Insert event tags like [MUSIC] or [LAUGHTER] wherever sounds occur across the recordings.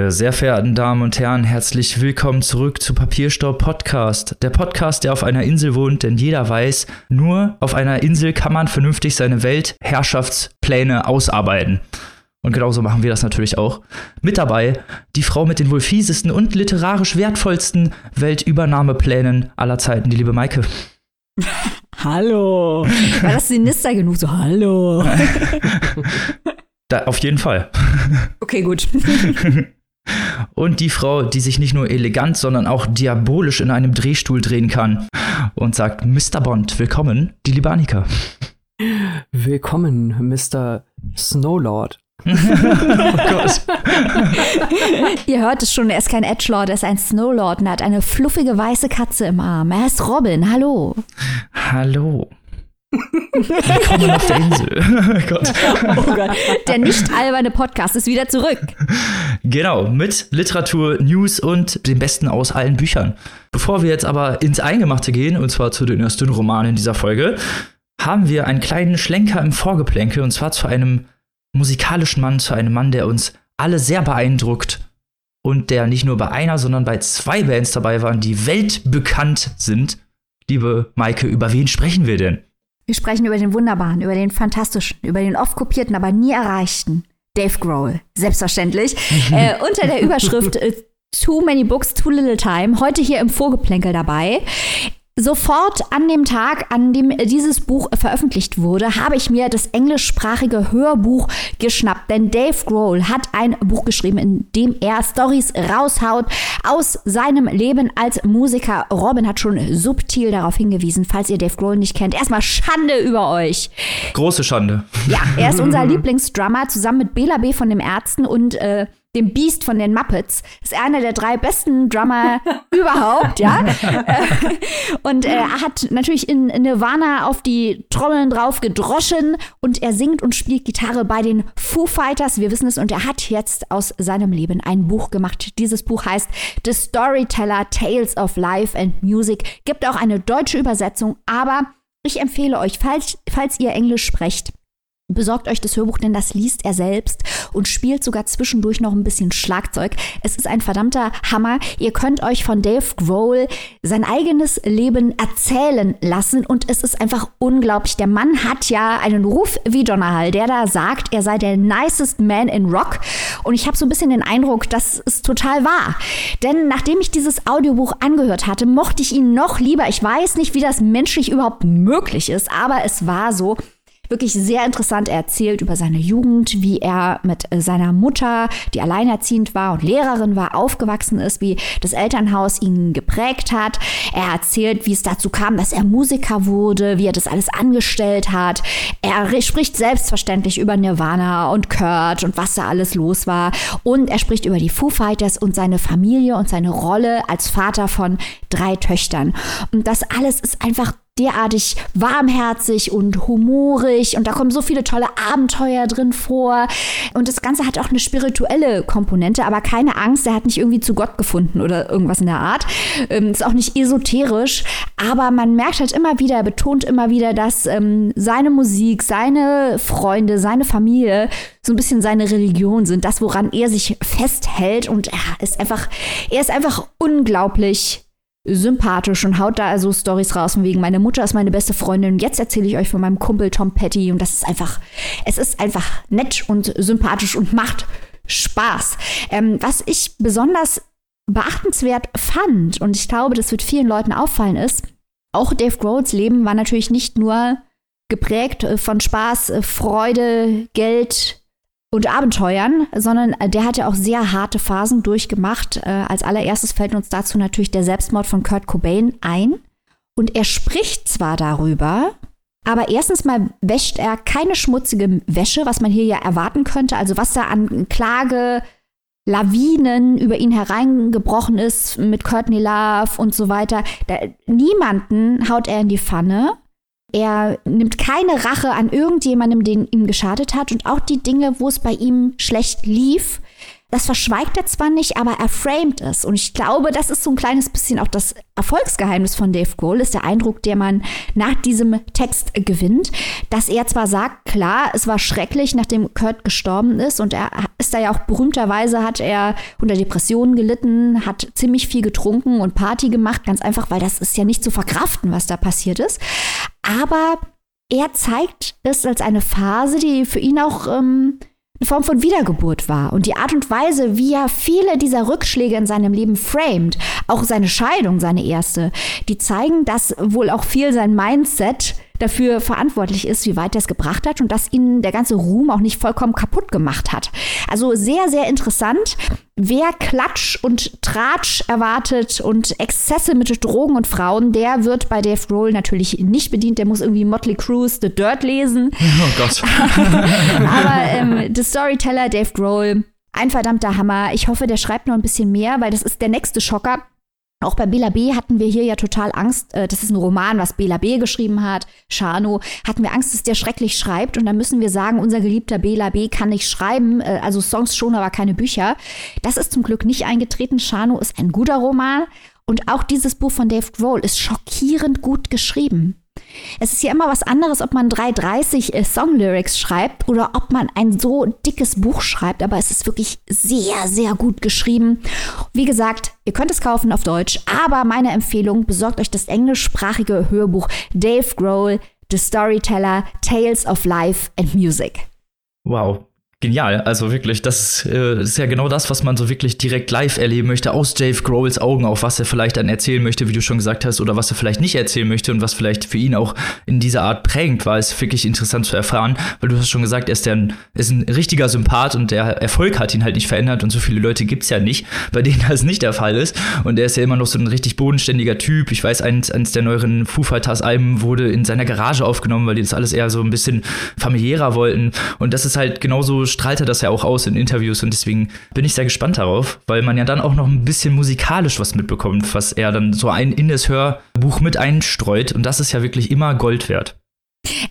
Meine sehr verehrten Damen und Herren, herzlich willkommen zurück zu Papierstaub Podcast. Der Podcast, der auf einer Insel wohnt, denn jeder weiß, nur auf einer Insel kann man vernünftig seine Weltherrschaftspläne ausarbeiten. Und genauso machen wir das natürlich auch. Mit dabei die Frau mit den wohl fiesesten und literarisch wertvollsten Weltübernahmeplänen aller Zeiten, die liebe Maike. [LAUGHS] Hallo. War das sinister genug? So, hallo. [LAUGHS] Da, auf jeden Fall. Okay, gut. [LAUGHS] Und die Frau, die sich nicht nur elegant, sondern auch diabolisch in einem Drehstuhl drehen kann und sagt, Mr. Bond, willkommen, die Libanika. Willkommen, Mr. Snowlord. [LAUGHS] oh Gott. [LAUGHS] Ihr hört es schon, er ist kein Edgelord, er ist ein Snowlord und er hat eine fluffige weiße Katze im Arm. Er ist Robin, hallo. Hallo. Willkommen auf der Insel. [LAUGHS] oh Gott. Oh Gott. Der nicht alberne Podcast ist wieder zurück. Genau, mit Literatur, News und dem Besten aus allen Büchern. Bevor wir jetzt aber ins Eingemachte gehen, und zwar zu den ersten Romanen dieser Folge, haben wir einen kleinen Schlenker im Vorgeplänkel, und zwar zu einem musikalischen Mann, zu einem Mann, der uns alle sehr beeindruckt und der nicht nur bei einer, sondern bei zwei Bands dabei waren, die weltbekannt sind. Liebe Maike, über wen sprechen wir denn? Wir sprechen über den wunderbaren, über den fantastischen, über den oft kopierten, aber nie erreichten Dave Grohl. Selbstverständlich. [LAUGHS] äh, unter der Überschrift äh, Too Many Books, Too Little Time. Heute hier im Vorgeplänkel dabei. Sofort an dem Tag, an dem dieses Buch veröffentlicht wurde, habe ich mir das englischsprachige Hörbuch geschnappt. Denn Dave Grohl hat ein Buch geschrieben, in dem er Stories raushaut aus seinem Leben als Musiker. Robin hat schon subtil darauf hingewiesen, falls ihr Dave Grohl nicht kennt. Erstmal Schande über euch. Große Schande. Ja, er ist unser [LAUGHS] Lieblingsdrummer zusammen mit Bela B. von den Ärzten und äh, dem Beast von den Muppets. Ist einer der drei besten Drummer [LAUGHS] überhaupt, ja. [LAUGHS] und er hat natürlich in Nirvana auf die Trommeln drauf gedroschen und er singt und spielt Gitarre bei den Foo Fighters. Wir wissen es und er hat jetzt aus seinem Leben ein Buch gemacht. Dieses Buch heißt The Storyteller Tales of Life and Music. Gibt auch eine deutsche Übersetzung, aber ich empfehle euch, falls, falls ihr Englisch sprecht, Besorgt euch das Hörbuch, denn das liest er selbst und spielt sogar zwischendurch noch ein bisschen Schlagzeug. Es ist ein verdammter Hammer. Ihr könnt euch von Dave Grohl sein eigenes Leben erzählen lassen und es ist einfach unglaublich. Der Mann hat ja einen Ruf wie Donnerhall, der da sagt, er sei der nicest man in Rock und ich habe so ein bisschen den Eindruck, dass es total wahr. Denn nachdem ich dieses Audiobuch angehört hatte, mochte ich ihn noch lieber. Ich weiß nicht, wie das menschlich überhaupt möglich ist, aber es war so wirklich sehr interessant. Er erzählt über seine Jugend, wie er mit äh, seiner Mutter, die alleinerziehend war und Lehrerin war, aufgewachsen ist, wie das Elternhaus ihn geprägt hat. Er erzählt, wie es dazu kam, dass er Musiker wurde, wie er das alles angestellt hat. Er spricht selbstverständlich über Nirvana und Kurt und was da alles los war. Und er spricht über die Foo Fighters und seine Familie und seine Rolle als Vater von drei Töchtern. Und das alles ist einfach derartig warmherzig und humorig und da kommen so viele tolle Abenteuer drin vor. Und das Ganze hat auch eine spirituelle Komponente, aber keine Angst, er hat nicht irgendwie zu Gott gefunden oder irgendwas in der Art. Ähm, ist auch nicht esoterisch, aber man merkt halt immer wieder, er betont immer wieder, dass ähm, seine Musik, seine Freunde, seine Familie so ein bisschen seine Religion sind, das, woran er sich festhält. Und er ist einfach, er ist einfach unglaublich sympathisch und haut da also Stories raus von wegen, meine Mutter ist meine beste Freundin. Jetzt erzähle ich euch von meinem Kumpel Tom Petty und das ist einfach, es ist einfach nett und sympathisch und macht Spaß. Ähm, was ich besonders beachtenswert fand und ich glaube, das wird vielen Leuten auffallen ist, auch Dave Grohls Leben war natürlich nicht nur geprägt äh, von Spaß, äh, Freude, Geld, und Abenteuern, sondern äh, der hat ja auch sehr harte Phasen durchgemacht. Äh, als allererstes fällt uns dazu natürlich der Selbstmord von Kurt Cobain ein. Und er spricht zwar darüber, aber erstens mal wäscht er keine schmutzige Wäsche, was man hier ja erwarten könnte. Also was da an Klage, Lawinen über ihn hereingebrochen ist mit Courtney Love und so weiter. Da, niemanden haut er in die Pfanne. Er nimmt keine Rache an irgendjemandem, den ihm geschadet hat. Und auch die Dinge, wo es bei ihm schlecht lief, Das verschweigt er zwar nicht, aber er framed es. Und ich glaube, das ist so ein kleines bisschen auch das Erfolgsgeheimnis von Dave Grohl, ist der Eindruck, der man nach diesem Text gewinnt, dass er zwar sagt, klar, es war schrecklich, nachdem Kurt gestorben ist und er ist da ja auch berühmterweise, hat er unter Depressionen gelitten, hat ziemlich viel getrunken und Party gemacht, ganz einfach, weil das ist ja nicht zu verkraften, was da passiert ist. Aber er zeigt es als eine Phase, die für ihn auch ähm, eine Form von Wiedergeburt war. Und die Art und Weise, wie er viele dieser Rückschläge in seinem Leben framed, auch seine Scheidung, seine erste, die zeigen, dass wohl auch viel sein Mindset dafür verantwortlich ist, wie weit er es gebracht hat und dass ihn der ganze Ruhm auch nicht vollkommen kaputt gemacht hat. Also sehr, sehr interessant. Wer Klatsch und Tratsch erwartet und Exzesse mit Drogen und Frauen, der wird bei Dave Grohl natürlich nicht bedient. Der muss irgendwie Motley Crue's The Dirt lesen. [LAUGHS] Oh Gott. [LAUGHS] Aber ähm, The Storyteller Dave Grohl, ein verdammter Hammer. Ich hoffe, der schreibt noch ein bisschen mehr, weil das ist der nächste Schocker. Auch bei Bela B. hatten wir hier ja total Angst. Äh, das ist ein Roman, was Bela B. geschrieben hat. Shano. Hatten wir Angst, dass der schrecklich schreibt. Und dann müssen wir sagen, unser geliebter Bela B. kann nicht schreiben. Äh, also Songs schon, aber keine Bücher. Das ist zum Glück nicht eingetreten. Shano ist ein guter Roman. Und auch dieses Buch von Dave Grohl ist schockierend gut geschrieben. Es ist ja immer was anderes, ob man 330 äh, Songlyrics schreibt oder ob man ein so dickes Buch schreibt, aber es ist wirklich sehr, sehr gut geschrieben. Wie gesagt, ihr könnt es kaufen auf Deutsch, aber meine Empfehlung, besorgt euch das englischsprachige Hörbuch Dave Grohl, The Storyteller, Tales of Life and Music. Wow, Genial, also wirklich, das äh, ist ja genau das, was man so wirklich direkt live erleben möchte, aus Dave Grohls Augen, auch was er vielleicht dann erzählen möchte, wie du schon gesagt hast, oder was er vielleicht nicht erzählen möchte und was vielleicht für ihn auch in dieser Art prägend war, ist wirklich interessant zu erfahren, weil du hast schon gesagt, er ist, der, ist ein richtiger Sympath und der Erfolg hat ihn halt nicht verändert und so viele Leute gibt's ja nicht, bei denen das nicht der Fall ist. Und er ist ja immer noch so ein richtig bodenständiger Typ. Ich weiß, eins, eins der neueren Foo Fighters Alben wurde in seiner Garage aufgenommen, weil die das alles eher so ein bisschen familiärer wollten. Und das ist halt genauso strahlt er das ja auch aus in Interviews und deswegen bin ich sehr gespannt darauf, weil man ja dann auch noch ein bisschen musikalisch was mitbekommt, was er dann so ein in das Hörbuch mit einstreut und das ist ja wirklich immer Gold wert.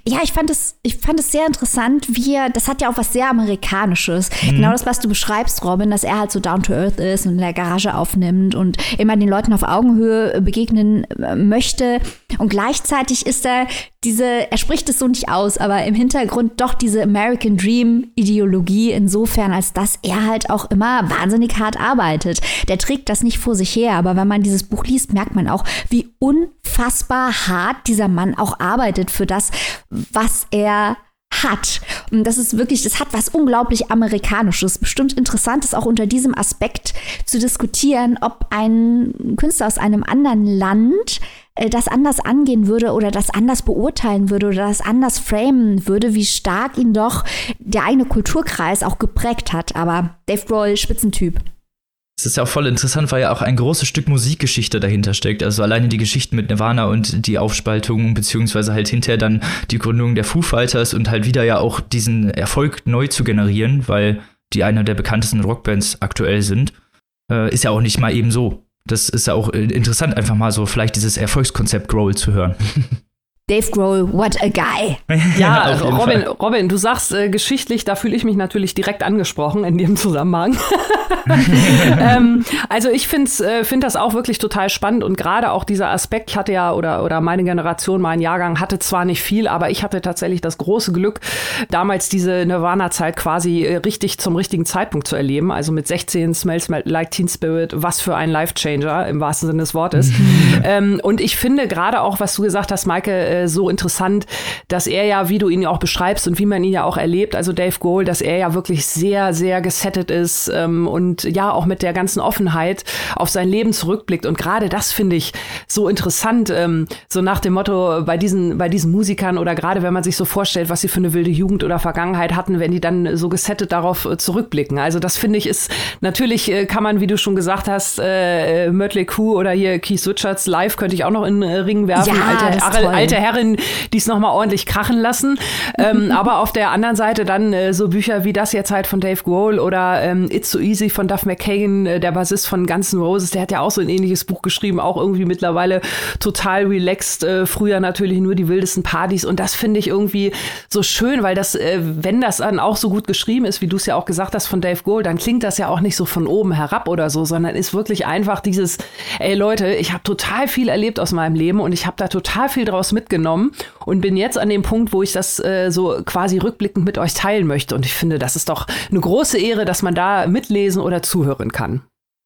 Ja, ich fand es, ich fand es sehr interessant, wie er, das hat ja auch was sehr Amerikanisches. Mhm. Genau das, was du beschreibst, Robin, dass er halt so down to earth ist und in der Garage aufnimmt und immer den Leuten auf Augenhöhe begegnen äh, möchte. Und gleichzeitig ist er diese, er spricht es so nicht aus, aber im Hintergrund doch diese American Dream Ideologie insofern, als dass er halt auch immer wahnsinnig hart arbeitet. Der trägt das nicht vor sich her, aber wenn man dieses Buch liest, merkt man auch, wie unfassbar hart dieser Mann auch arbeitet für das, was er hat. Und das ist wirklich, das hat was unglaublich Amerikanisches. Bestimmt interessant ist auch unter diesem Aspekt zu diskutieren, ob ein Künstler aus einem anderen Land äh, das anders angehen würde oder das anders beurteilen würde oder das anders framen würde, wie stark ihn doch der eigene Kulturkreis auch geprägt hat. Aber Dave Grohl, Spitzentyp. Es ist ja auch voll interessant, weil ja auch ein großes Stück Musikgeschichte dahinter steckt. Also alleine die Geschichten mit Nirvana und die Aufspaltung, beziehungsweise halt hinterher dann die Gründung der Foo Fighters und halt wieder ja auch diesen Erfolg neu zu generieren, weil die einer der bekanntesten Rockbands aktuell sind, äh, ist ja auch nicht mal eben so. Das ist ja auch äh, interessant, einfach mal so vielleicht dieses Erfolgskonzept Growl zu hören. [LAUGHS] Dave Grohl, what a guy. [LAUGHS] Ja, Robin, Robin, du sagst äh, geschichtlich, da fühle ich mich natürlich direkt angesprochen in dem Zusammenhang. [LAUGHS] ähm, also ich finde äh, find das auch wirklich total spannend und gerade auch dieser Aspekt, ich hatte ja, oder, oder meine Generation, mein Jahrgang hatte zwar nicht viel, aber ich hatte tatsächlich das große Glück, damals diese Nirvana-Zeit quasi äh, richtig zum richtigen Zeitpunkt zu erleben. Also mit 16 Smells Like Teen Spirit, was für ein Life-Changer im wahrsten Sinne des Wortes. ähm, und ich finde gerade auch, was du gesagt hast, Maike, äh, so interessant, dass er ja, wie du ihn ja auch beschreibst und wie man ihn ja auch erlebt, also Dave Gohl, dass er ja wirklich sehr, sehr gesettet ist ähm, und ja auch mit der ganzen Offenheit auf sein Leben zurückblickt. Und gerade das finde ich so interessant, ähm, so nach dem Motto bei diesen, bei diesen Musikern oder gerade wenn man sich so vorstellt, was sie für eine wilde Jugend oder Vergangenheit hatten, wenn die dann so gesettet darauf äh, zurückblicken. Also das finde ich ist, natürlich äh, kann man, wie du schon gesagt hast, äh, Mötley Crew oder hier Keith Richards live könnte ich auch noch in den Ring werfen. Ja, alte, alte, alte Herren, die es nochmal ordentlich krachen lassen. ähm, [LAUGHS] aber auf der anderen Seite dann äh, so Bücher wie das jetzt halt von Dave Grohl oder ähm, It's So Easy von Duff McKagan, äh, der Bassist von Guns N' Roses, der hat ja auch so ein ähnliches Buch geschrieben, auch irgendwie mittlerweile total relaxed. Äh, früher natürlich nur die wildesten Partys und das finde ich irgendwie so schön, weil das, äh, wenn das dann auch so gut geschrieben ist, wie du es ja auch gesagt hast von Dave Grohl, dann klingt das ja auch nicht so von oben herab oder so, sondern ist wirklich einfach dieses, ey Leute, ich habe total viel erlebt aus meinem Leben und ich habe da total viel draus mitgenommen und bin jetzt an dem Punkt, wo ich das äh, so quasi rückblickend mit euch teilen möchte. Und ich finde, das ist doch eine große Ehre, dass man da mitlesen oder zuhören kann.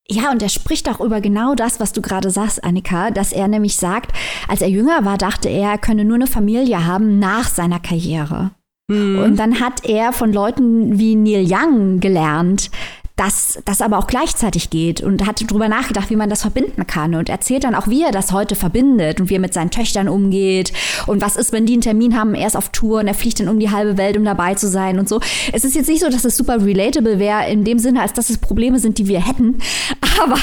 Ja, und er spricht auch über genau das, was du gerade sagst, Annika, dass er nämlich sagt, als er jünger war, dachte er, er könne nur eine Familie haben nach seiner Karriere. Mhm. Und dann hat er von Leuten wie Neil Young gelernt, dass das aber auch gleichzeitig geht und hat darüber nachgedacht, wie man das verbinden kann und erzählt dann auch, wie er das heute verbindet und wie er mit seinen Töchtern umgeht und was ist, wenn die einen Termin haben, er ist auf Tour und er fliegt dann um die halbe Welt, um dabei zu sein und so. Es ist jetzt nicht so, dass es super relatable wäre in dem Sinne, als dass es Probleme sind, die wir hätten, [LAUGHS] aber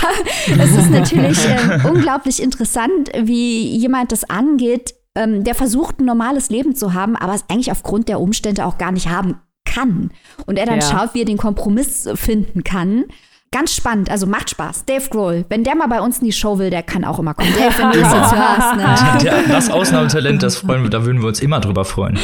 es ist natürlich äh, [LAUGHS] unglaublich interessant, wie jemand das angeht, ähm, der versucht, ein normales Leben zu haben, aber es eigentlich aufgrund der Umstände auch gar nicht haben kann. Und er dann ja. schaut, wie er den Kompromiss finden kann. Ganz spannend, also macht Spaß. Dave Grohl, wenn der mal bei uns in die Show will, der kann auch immer kommen. Dave, wenn du das jetzt hörst, ne? [LAUGHS] Der, das Ausnahmetalent, das freuen wir, da würden wir uns immer drüber freuen.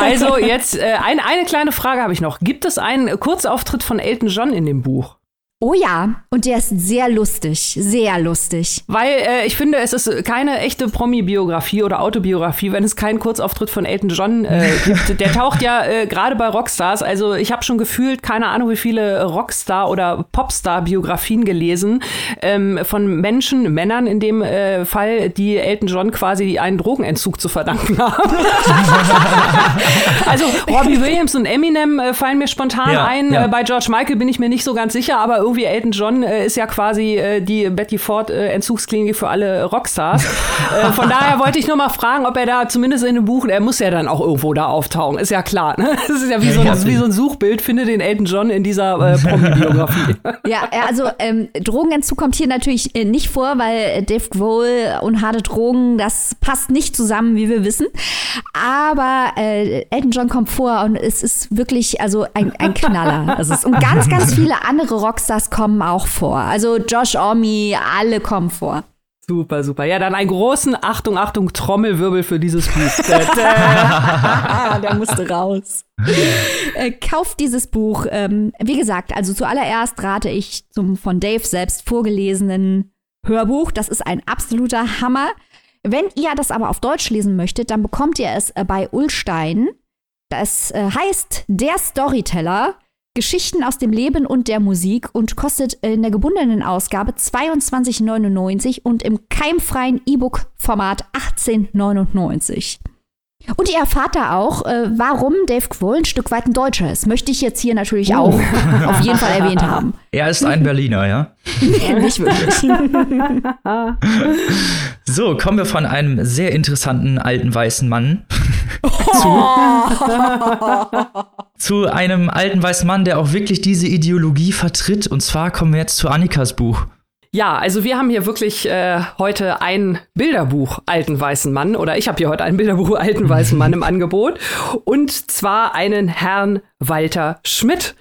Also jetzt äh, ein, eine kleine Frage habe ich noch. Gibt es einen Kurzauftritt von Elton John in dem Buch? Oh ja, und der ist sehr lustig, sehr lustig. Weil äh, ich finde, es ist keine echte Promi-Biografie oder Autobiografie, wenn es keinen Kurzauftritt von Elton John äh, [LAUGHS] gibt. Der taucht ja äh, gerade bei Rockstars. Also ich habe schon gefühlt, keine Ahnung, wie viele Rockstar- oder Popstar-Biografien gelesen ähm, von Menschen, Männern in dem äh, Fall, die Elton John quasi einen Drogenentzug zu verdanken [LAUGHS] haben. also Robbie Williams und Eminem äh, fallen mir spontan ja, ein. Ja. Äh, bei George Michael bin ich mir nicht so ganz sicher, aber irgendwie Elton John äh, ist ja quasi äh, die Betty Ford äh, Entzugsklinik für alle Rockstars. [LAUGHS] äh, von daher wollte ich nur mal fragen, ob er da zumindest in dem Buch, er muss ja dann auch irgendwo da auftauchen, ist ja klar. Ne? [LAUGHS] Das ist ja wie so, ein, wie so ein Suchbild, finde den Elton John in dieser äh, Promi-Biografie. [LAUGHS] ja, also ähm, Drogenentzug kommt hier natürlich äh, nicht vor, weil Dave Grohl und harte Drogen, das passt nicht zusammen, wie wir wissen. Aber äh, Elton John kommt vor und es ist wirklich also ein, ein Knaller. Also es, und ganz, ganz viele andere Rockstars Stars kommen auch vor. Also Josh Omi, alle kommen vor. Super, super. Ja, dann einen großen Achtung, Achtung, Trommelwirbel für dieses Buch. [LAUGHS] [LAUGHS] Der musste raus. äh, kauft dieses Buch. Ähm, wie gesagt, also zuallererst rate ich zum von Dave selbst vorgelesenen Hörbuch. Das ist ein absoluter Hammer. Wenn ihr das aber auf Deutsch lesen möchtet, dann bekommt ihr es äh, bei Ulstein. Das äh, heißt Der Storyteller Geschichten aus dem Leben und der Musik und kostet in der gebundenen Ausgabe 22,99 und im keimfreien E-Book-Format 18,99. Und ihr erfahrt da auch, äh, warum Dave Grohl ein Stück weit ein Deutscher ist. Möchte ich jetzt hier natürlich auch oh. auf jeden Fall erwähnt haben. [LAUGHS] Er ist ein Berliner, ja? nee, nicht wirklich. [LAUGHS] so, kommen wir von einem sehr interessanten alten weißen Mann [LAUGHS] zu, zu einem alten weißen Mann, der auch wirklich diese Ideologie vertritt. Und zwar kommen wir jetzt zu Annikas Buch. Ja, also wir haben hier wirklich äh, heute ein Bilderbuch Alten Weißen Mann oder ich habe hier heute ein Bilderbuch [LAUGHS] Alten Weißen Mann im [LAUGHS] Angebot und zwar einen Herrn Walter Schmidt.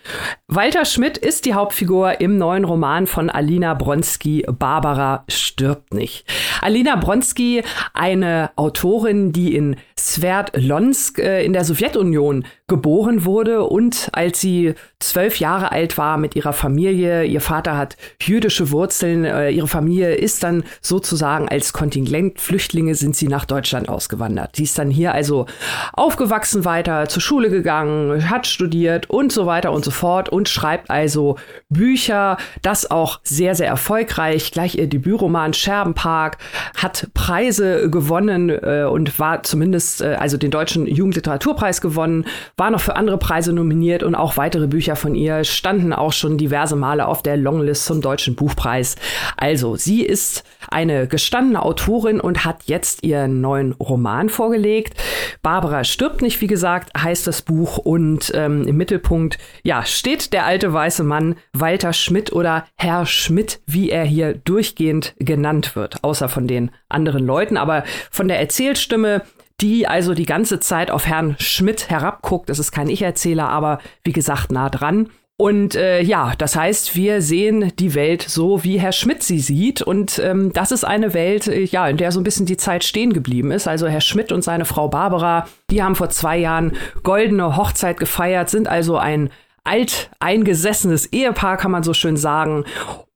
Walter Schmidt ist die Hauptfigur im neuen Roman von Alina Bronski, Barbara stirbt nicht. Alina Bronski, eine Autorin, die in Sverdlovsk äh, in der Sowjetunion geboren wurde und als sie zwölf Jahre alt war mit ihrer Familie, ihr Vater hat jüdische Wurzeln, äh, ihre Familie ist dann sozusagen als Kontingentflüchtlinge sind sie nach Deutschland ausgewandert. Sie ist dann hier also aufgewachsen weiter, zur Schule gegangen, hat studiert, studiert und so weiter und so fort und schreibt also Bücher, das auch sehr, sehr erfolgreich. Gleich ihr Debütroman Scherbenpark hat Preise gewonnen äh, und war zumindest, äh, also den Deutschen Jugendliteraturpreis gewonnen, war noch für andere Preise nominiert und auch weitere Bücher von ihr standen auch schon diverse Male auf der Longlist zum Deutschen Buchpreis. Also, sie ist eine gestandene Autorin und hat jetzt ihren neuen Roman vorgelegt. Barbara stirbt nicht, wie gesagt, heißt das Buch und ähm, im Mittelpunkt ja, steht der alte weiße Mann Walter Schmidt oder Herr Schmidt, wie er hier durchgehend genannt wird, außer von den anderen Leuten. Aber von der Erzählstimme die also die ganze Zeit auf Herrn Schmidt herabguckt. Das ist kein Ich-Erzähler, aber wie gesagt nah dran. Und äh, ja, das heißt, wir sehen die Welt so, wie Herr Schmidt sie sieht. Und ähm, das ist eine Welt, äh, ja, in der so ein bisschen die Zeit stehen geblieben ist. Also Herr Schmidt und seine Frau Barbara, die haben vor zwei Jahren goldene Hochzeit gefeiert, sind also ein alteingesessenes Ehepaar, kann man so schön sagen.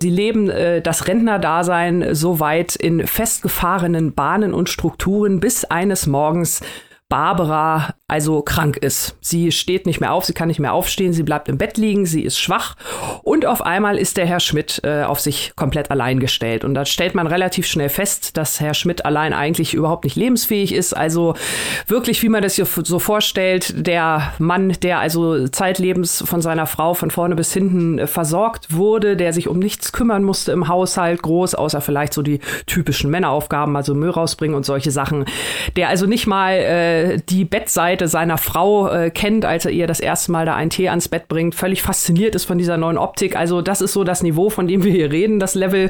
Sie leben äh, das Rentnerdasein so weit in festgefahrenen Bahnen und Strukturen, bis eines Morgens Barbara also krank ist. Sie steht nicht mehr auf, sie kann nicht mehr aufstehen, sie bleibt im Bett liegen, sie ist schwach und auf einmal ist der Herr Schmidt äh, auf sich komplett allein gestellt. Und da stellt man relativ schnell fest, dass Herr Schmidt allein eigentlich überhaupt nicht lebensfähig ist. Also wirklich, wie man das sich so vorstellt, der Mann, der also zeitlebens von seiner Frau von vorne bis hinten äh, versorgt wurde, der sich um nichts kümmern musste im Haushalt, groß, außer vielleicht so die typischen Männeraufgaben, also Müll rausbringen und solche Sachen, der also nicht mal äh, die Bettseite Seite seiner Frau äh, kennt, als er ihr das erste Mal da einen Tee ans Bett bringt, völlig fasziniert ist von dieser neuen Optik. Also das ist so das Niveau, von dem wir hier reden, das Level.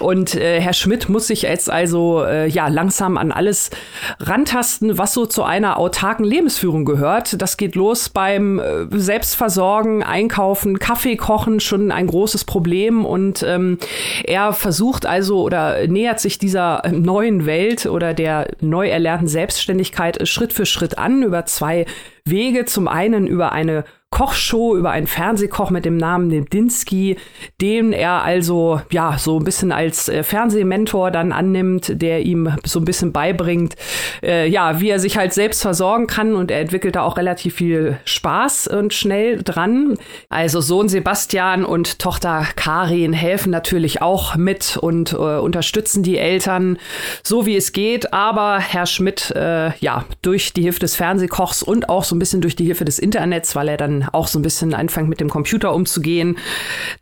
Und äh, Herr Schmidt muss sich jetzt also äh, ja langsam an alles rantasten, was so zu einer autarken Lebensführung gehört. Das geht los beim äh, Selbstversorgen, Einkaufen, Kaffee kochen, schon ein großes Problem. Und ähm, er versucht also oder nähert sich dieser neuen Welt oder der neu erlernten Selbstständigkeit Schritt für Schritt an über zwei Wege. Zum einen über eine Kochshow über einen Fernsehkoch mit dem Namen Nebdinski, den er also ja so ein bisschen als äh, Fernsehmentor dann annimmt, der ihm so ein bisschen beibringt, äh, ja, wie er sich halt selbst versorgen kann und er entwickelt da auch relativ viel Spaß und schnell dran. Also Sohn Sebastian und Tochter Karin helfen natürlich auch mit und äh, unterstützen die Eltern so wie es geht, aber Herr Schmidt äh, ja, durch die Hilfe des Fernsehkochs und auch so ein bisschen durch die Hilfe des Internets, weil er dann auch so ein bisschen anfängt mit dem Computer umzugehen,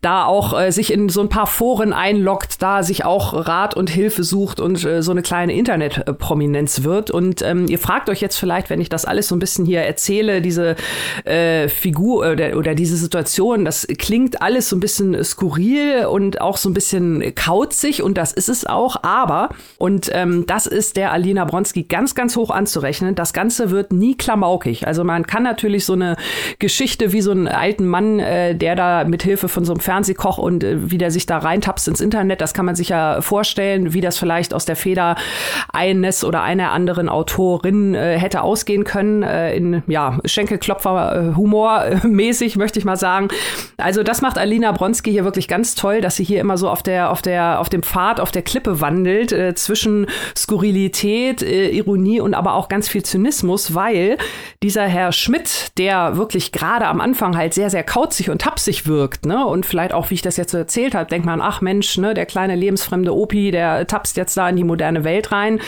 da auch äh, sich in so ein paar Foren einloggt, da sich auch Rat und Hilfe sucht und äh, so eine kleine Internetprominenz wird. Und ähm, ihr fragt euch jetzt vielleicht, wenn ich das alles so ein bisschen hier erzähle, diese äh, Figur oder, oder diese Situation, das klingt alles so ein bisschen skurril und auch so ein bisschen kauzig und das ist es auch, aber, und ähm, das ist der Alina Bronski ganz, ganz hoch anzurechnen, das Ganze wird nie klamaukig. Also man kann natürlich so eine Geschichte wie so einen alten Mann, äh, der da mit Hilfe von so einem Fernsehkoch und äh, wie der sich da reintapst ins Internet. Das kann man sich ja vorstellen, wie das vielleicht aus der Feder eines oder einer anderen Autorin äh, hätte ausgehen können. Äh, in ja Schenkelklopfer äh, Humor mäßig [LAUGHS] möchte ich mal sagen. Also das macht Alina Bronski hier wirklich ganz toll, dass sie hier immer so auf der auf der auf dem Pfad auf der Klippe wandelt äh, zwischen Skurrilität, äh, Ironie und aber auch ganz viel Zynismus, weil dieser Herr Schmidt, der wirklich gerade am Anfang halt sehr, sehr kauzig und tapsig wirkt, ne? Und vielleicht auch, wie ich das jetzt erzählt habe, denkt man, ach Mensch, ne, der kleine lebensfremde Opi, der tapst jetzt da in die moderne Welt rein.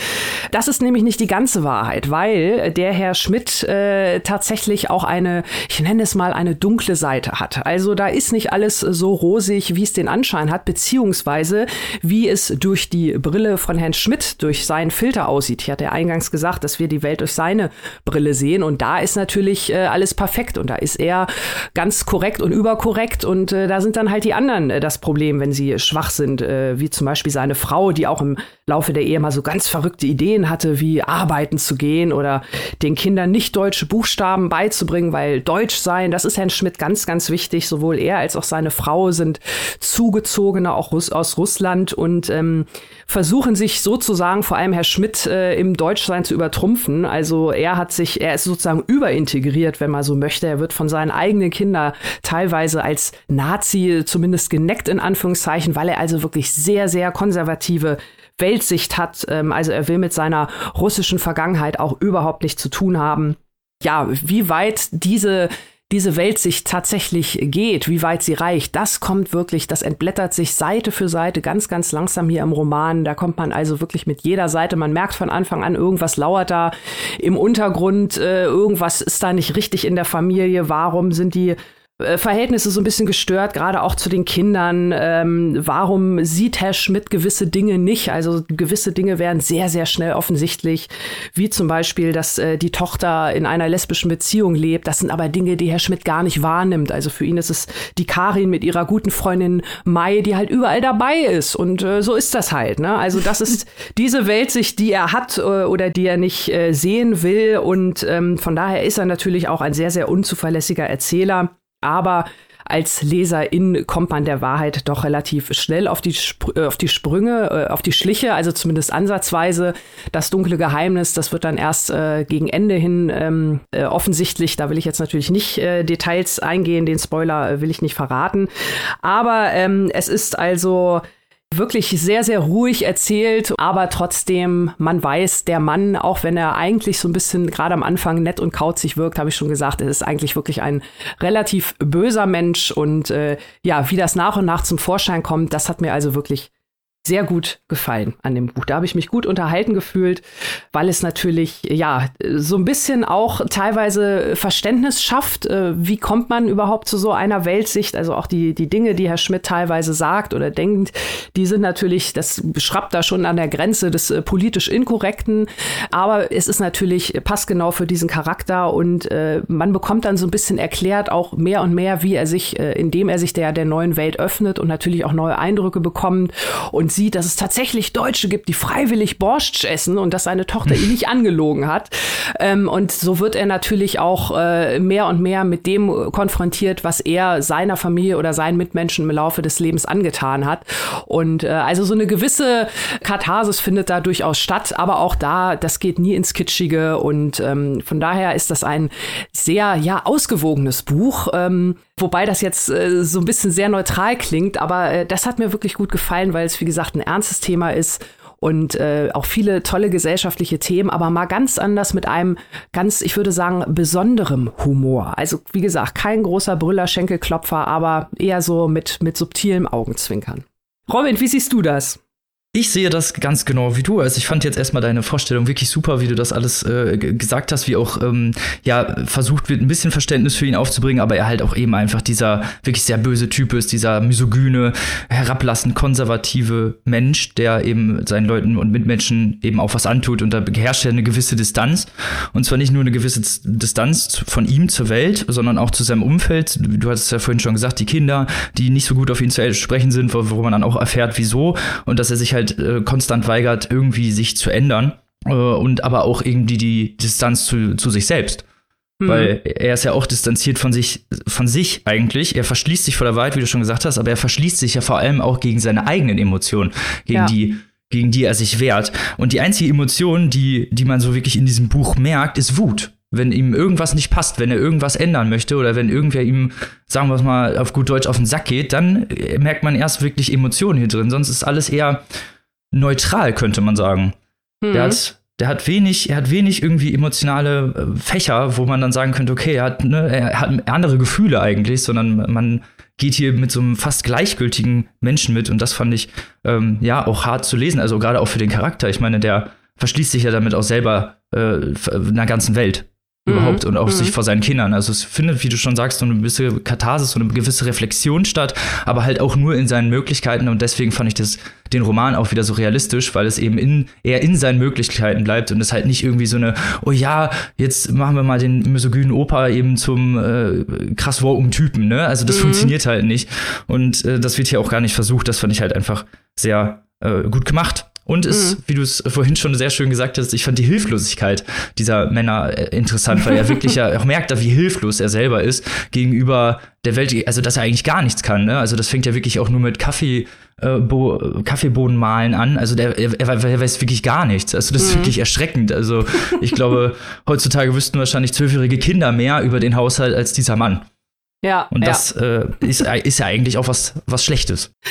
Das ist nämlich nicht die ganze Wahrheit, weil der Herr Schmidt äh, tatsächlich auch eine, ich nenne es mal, eine dunkle Seite hat. Also da ist nicht alles so rosig, wie es den Anschein hat, beziehungsweise wie es durch die Brille von Herrn Schmidt, durch seinen Filter aussieht. Ich hatte ja eingangs gesagt, dass wir die Welt durch seine Brille sehen und da ist natürlich äh, alles perfekt und da ist er ganz korrekt und überkorrekt und äh, da sind dann halt die anderen äh, das Problem, wenn sie schwach sind, äh, wie zum Beispiel seine Frau, die auch im Laufe der Ehe mal so ganz verrückte Ideen hatte, wie arbeiten zu gehen oder den Kindern nicht deutsche Buchstaben beizubringen, weil Deutsch sein, das ist Herrn Schmidt ganz, ganz wichtig. Sowohl er als auch seine Frau sind Zugezogene auch aus Russland und ähm, versuchen sich sozusagen, vor allem Herr Schmidt, äh, im Deutschsein zu übertrumpfen. Also er hat sich, er ist sozusagen überintegriert, wenn man so möchte. Er wird von seinen eigenen Kindern teilweise als Nazi zumindest geneckt in Anführungszeichen, weil er also wirklich sehr, sehr konservative Weltsicht hat. Ähm, also er will mit seiner russischen Vergangenheit auch überhaupt nichts zu tun haben. Ja, wie weit diese diese Weltsicht tatsächlich geht, wie weit sie reicht, das kommt wirklich, das entblättert sich Seite für Seite ganz, ganz langsam hier im Roman. Da kommt man also wirklich mit jeder Seite, man merkt von Anfang an, irgendwas lauert da im Untergrund, äh, irgendwas ist da nicht richtig in der Familie, warum sind die Verhältnisse so ein bisschen gestört, gerade auch zu den Kindern. Ähm, warum sieht Herr Schmidt gewisse Dinge nicht? Also gewisse Dinge werden sehr, sehr schnell offensichtlich, wie zum Beispiel, dass äh, die Tochter in einer lesbischen Beziehung lebt. Das sind aber Dinge, die Herr Schmidt gar nicht wahrnimmt. Also für ihn ist es die Karin mit ihrer guten Freundin Mai, die halt überall dabei ist. Und äh, so ist das halt. Ne? Also das ist [LAUGHS] diese Weltsicht, die er hat äh, oder die er nicht äh, sehen will. Und ähm, von daher ist er natürlich auch ein sehr, sehr unzuverlässiger Erzähler. Aber als Leserin kommt man der Wahrheit doch relativ schnell auf die, Spr äh, auf die Sprünge, äh, auf die Schliche, also zumindest ansatzweise. Das dunkle Geheimnis, das wird dann erst äh, gegen Ende hin ähm, äh, offensichtlich. Da will ich jetzt natürlich nicht äh, Details eingehen, den Spoiler äh, will ich nicht verraten. Aber ähm, es ist also wirklich sehr, sehr ruhig erzählt, aber trotzdem, man weiß, der Mann, auch wenn er eigentlich so ein bisschen gerade am Anfang nett und kauzig wirkt, habe ich schon gesagt, er ist eigentlich wirklich ein relativ böser Mensch. Und äh, ja, wie das nach und nach zum Vorschein kommt, das hat mir also wirklich sehr gut gefallen an dem Buch. Da habe ich mich gut unterhalten gefühlt, weil es natürlich ja so ein bisschen auch teilweise Verständnis schafft. Äh, wie kommt man überhaupt zu so einer Weltsicht? Also auch die, die Dinge, die Herr Schmidt teilweise sagt oder denkt, die sind natürlich, das schrappt da schon an der Grenze des äh, politisch Inkorrekten. Aber es ist natürlich passgenau für diesen Charakter und äh, man bekommt dann so ein bisschen erklärt auch mehr und mehr, wie er sich, äh, indem er sich der, der neuen Welt öffnet und natürlich auch neue Eindrücke bekommt und sieht, dass es tatsächlich Deutsche gibt, die freiwillig Borscht essen und dass seine Tochter ihn nicht angelogen hat. Ähm, und so wird er natürlich auch äh, mehr und mehr mit dem konfrontiert, was er seiner Familie oder seinen Mitmenschen im Laufe des Lebens angetan hat. Und äh, also so eine gewisse Katharsis findet da durchaus statt, aber auch da, das geht nie ins Kitschige und ähm, von daher ist das ein sehr, ja, ausgewogenes Buch. Ähm, wobei das jetzt äh, so ein bisschen sehr neutral klingt, aber äh, das hat mir wirklich gut gefallen, weil es, wie gesagt, ein ernstes Thema ist und äh, auch viele tolle gesellschaftliche Themen, aber mal ganz anders mit einem ganz, ich würde sagen, besonderem Humor. Also wie gesagt, kein großer Brüller, Schenkelklopfer, aber eher so mit, mit subtilem Augenzwinkern. Robin, wie siehst du das? Ich sehe das ganz genau wie du. Also ich fand jetzt erstmal deine Vorstellung wirklich super, wie du das alles äh, gesagt hast, wie auch ähm, ja versucht wird, ein bisschen Verständnis für ihn aufzubringen, aber er halt auch eben einfach dieser wirklich sehr böse Typ ist, dieser misogyne, herablassend konservative Mensch, der eben seinen Leuten und Mitmenschen eben auch was antut und da herrscht ja eine gewisse Distanz und zwar nicht nur eine gewisse Distanz von ihm zur Welt, sondern auch zu seinem Umfeld. Du hattest ja vorhin schon gesagt, die Kinder, die nicht so gut auf ihn zu sprechen sind, wo, wo man dann auch erfährt, wieso und dass er sich halt halt äh, konstant weigert, irgendwie sich zu ändern äh, und aber auch irgendwie die Distanz zu, zu sich selbst. Mhm. Weil er ist ja auch distanziert von sich, von sich eigentlich. Er verschließt sich vor der Wahrheit, wie du schon gesagt hast, aber er verschließt sich ja vor allem auch gegen seine eigenen Emotionen, gegen ja. die, gegen die er sich wehrt. Und die einzige Emotion, die, die man so wirklich in diesem Buch merkt, ist Wut. Wenn ihm irgendwas nicht passt, wenn er irgendwas ändern möchte oder wenn irgendwer ihm, sagen wir es mal auf gut Deutsch, auf den Sack geht, dann merkt man erst wirklich Emotionen hier drin. Sonst ist alles eher neutral, könnte man sagen. Mhm. Der hat der hat wenig, er hat wenig irgendwie emotionale äh, Fächer, wo man dann sagen könnte, okay, er hat, ne, er hat andere Gefühle eigentlich, sondern man geht hier mit so einem fast gleichgültigen Menschen mit und das fand ich ähm, ja auch hart zu lesen, also gerade auch für den Charakter. Ich meine, der verschließt sich ja damit auch selber äh, einer ganzen Welt überhaupt mhm. und auch mhm. sich vor seinen Kindern. Also es findet, wie du schon sagst, so eine gewisse Katharsis, so eine gewisse Reflexion statt, aber halt auch nur in seinen Möglichkeiten und deswegen fand ich das, den Roman auch wieder so realistisch, weil es eben in, eher in seinen Möglichkeiten bleibt und es halt nicht irgendwie so eine, oh ja, jetzt machen wir mal den misogynen Opa eben zum äh, krass woken Typen, ne? Also das mhm. funktioniert halt nicht und äh, das wird hier auch gar nicht versucht, das fand ich halt einfach sehr äh, gut gemacht. Und es, mhm. wie du es vorhin schon sehr schön gesagt hast, ich fand die Hilflosigkeit dieser Männer äh, interessant, weil er wirklich ja auch merkt, wie hilflos er selber ist gegenüber der Welt, also dass er eigentlich gar nichts kann. Ne? Also das fängt ja wirklich auch nur mit Kaffee, äh, Bo Kaffeebohnen malen an. Also der, er, er, weiß wirklich gar nichts. Also das ist mhm. wirklich erschreckend. Also ich glaube, heutzutage wüssten wahrscheinlich zwölfjährige Kinder mehr über den Haushalt als dieser Mann. Ja. Und das ja. Äh, ist, ist ja eigentlich auch was, was Schlechtes. [LAUGHS]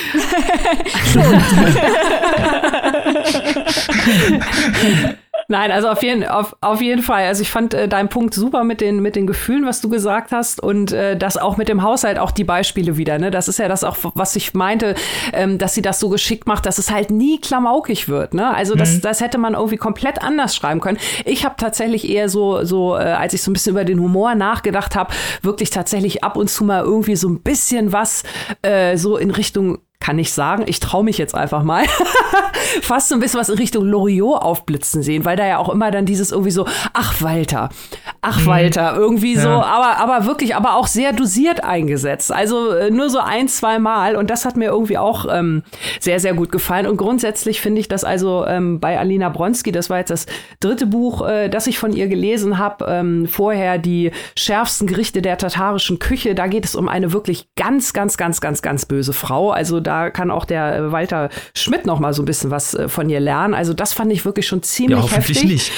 [LAUGHS] [LAUGHS] Nein, also auf jeden, auf, auf jeden Fall. Also ich fand äh, deinen Punkt super mit den, mit den Gefühlen, was du gesagt hast und äh, das auch mit dem Haushalt, auch die Beispiele wieder. Ne? Das ist ja das auch, was ich meinte, ähm, dass sie das so geschickt macht, dass es halt nie klamaukig wird. Ne? Also das, mhm. das hätte man irgendwie komplett anders schreiben können. Ich habe tatsächlich eher so, so äh, als ich so ein bisschen über den Humor nachgedacht habe, wirklich tatsächlich ab und zu mal irgendwie so ein bisschen was äh, so in Richtung kann ich sagen, ich traue mich jetzt einfach mal, [LAUGHS] fast so ein bisschen was in Richtung Loriot aufblitzen sehen, weil da ja auch immer dann dieses irgendwie so, ach Walter, ach mhm. Walter, irgendwie ja. so, aber, aber wirklich, aber auch sehr dosiert eingesetzt. Also äh, nur so ein, zwei Mal und das hat mir irgendwie auch ähm, sehr, sehr gut gefallen. Und grundsätzlich finde ich das also ähm, bei Alina Bronski, das war jetzt das dritte Buch, äh, das ich von ihr gelesen habe, ähm, vorher die schärfsten Gerichte der tatarischen Küche, da geht es um eine wirklich ganz, ganz, ganz, ganz, ganz böse Frau. Also da kann auch der äh, Walter Schmidt noch mal so ein bisschen was äh, von ihr lernen. Also das fand ich wirklich schon ziemlich ja, hoffentlich heftig. nicht.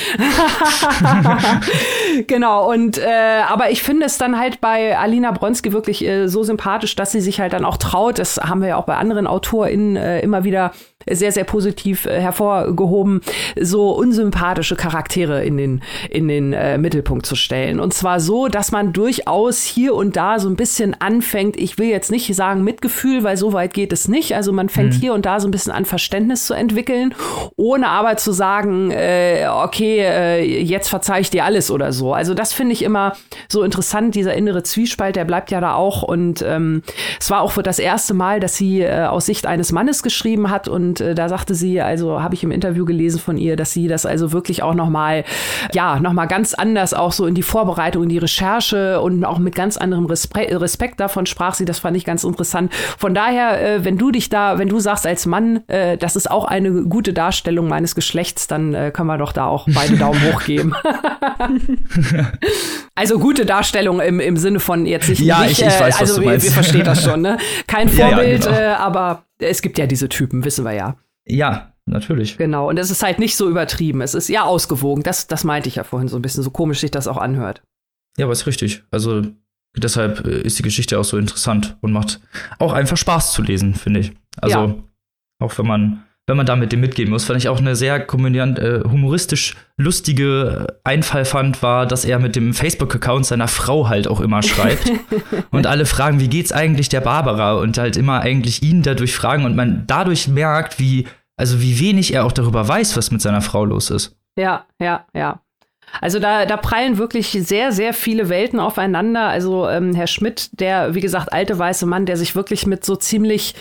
[LAUGHS] genau und äh, aber ich finde es dann halt bei Alina Bronski wirklich äh, so sympathisch, dass sie sich halt dann auch traut. Das haben wir ja auch bei anderen AutorInnen äh, immer wieder sehr, sehr positiv äh, hervorgehoben, so unsympathische Charaktere in den, in den äh, Mittelpunkt zu stellen. Und zwar so, dass man durchaus hier und da so ein bisschen anfängt, ich will jetzt nicht sagen Mitgefühl, weil so weit geht es nicht. Also man fängt mhm. hier und da so ein bisschen an Verständnis zu entwickeln, ohne aber zu sagen, äh, okay, äh, jetzt verzeih ich dir alles oder so. Also das finde ich immer so interessant, dieser innere Zwiespalt, der bleibt ja da auch. Und ähm, es war auch für das erste Mal, dass sie äh, aus Sicht eines Mannes geschrieben hat und äh, da sagte sie, also habe ich im Interview gelesen von ihr, dass sie das also wirklich auch nochmal, ja, nochmal ganz anders auch so in die Vorbereitung, in die Recherche und auch mit ganz anderem Respe Respekt davon sprach sie. Das fand ich ganz interessant. Von daher, äh, wenn du dich da, wenn du sagst als Mann, äh, das ist auch eine gute Darstellung meines Geschlechts, dann äh, können wir doch da auch beide Daumen hoch geben. [LAUGHS] also gute Darstellung im, im Sinne von jetzt nicht, ja, nicht ich, ich weiß, äh, also wir, wir verstehen das schon, ne? Kein Vorbild, [LAUGHS] ja, ja, genau. äh, aber es gibt ja diese Typen, wissen wir ja. Ja, natürlich. Genau, und es ist halt nicht so übertrieben. Es ist ja ausgewogen. Das, das meinte ich ja vorhin so ein bisschen, so komisch sich das auch anhört. Ja, aber ist richtig. Also deshalb äh, ist die Geschichte auch so interessant und macht auch einfach Spaß zu lesen, finde ich. Also ja. auch wenn man wenn man da mit dem mitgehen muss, fand ich auch eine sehr komödiant, äh, humoristisch lustige Einfall fand, war, dass er mit dem Facebook-Account seiner Frau halt auch immer schreibt. [LAUGHS] und alle fragen, wie geht's eigentlich der Barbara? Und halt immer eigentlich ihn dadurch fragen und man dadurch merkt, wie, also wie wenig er auch darüber weiß, was mit seiner Frau los ist. Ja, ja, ja. Also da, da prallen wirklich sehr, sehr viele Welten aufeinander. Also ähm, Herr Schmidt, der, wie gesagt, alte weiße Mann, der sich wirklich mit so ziemlich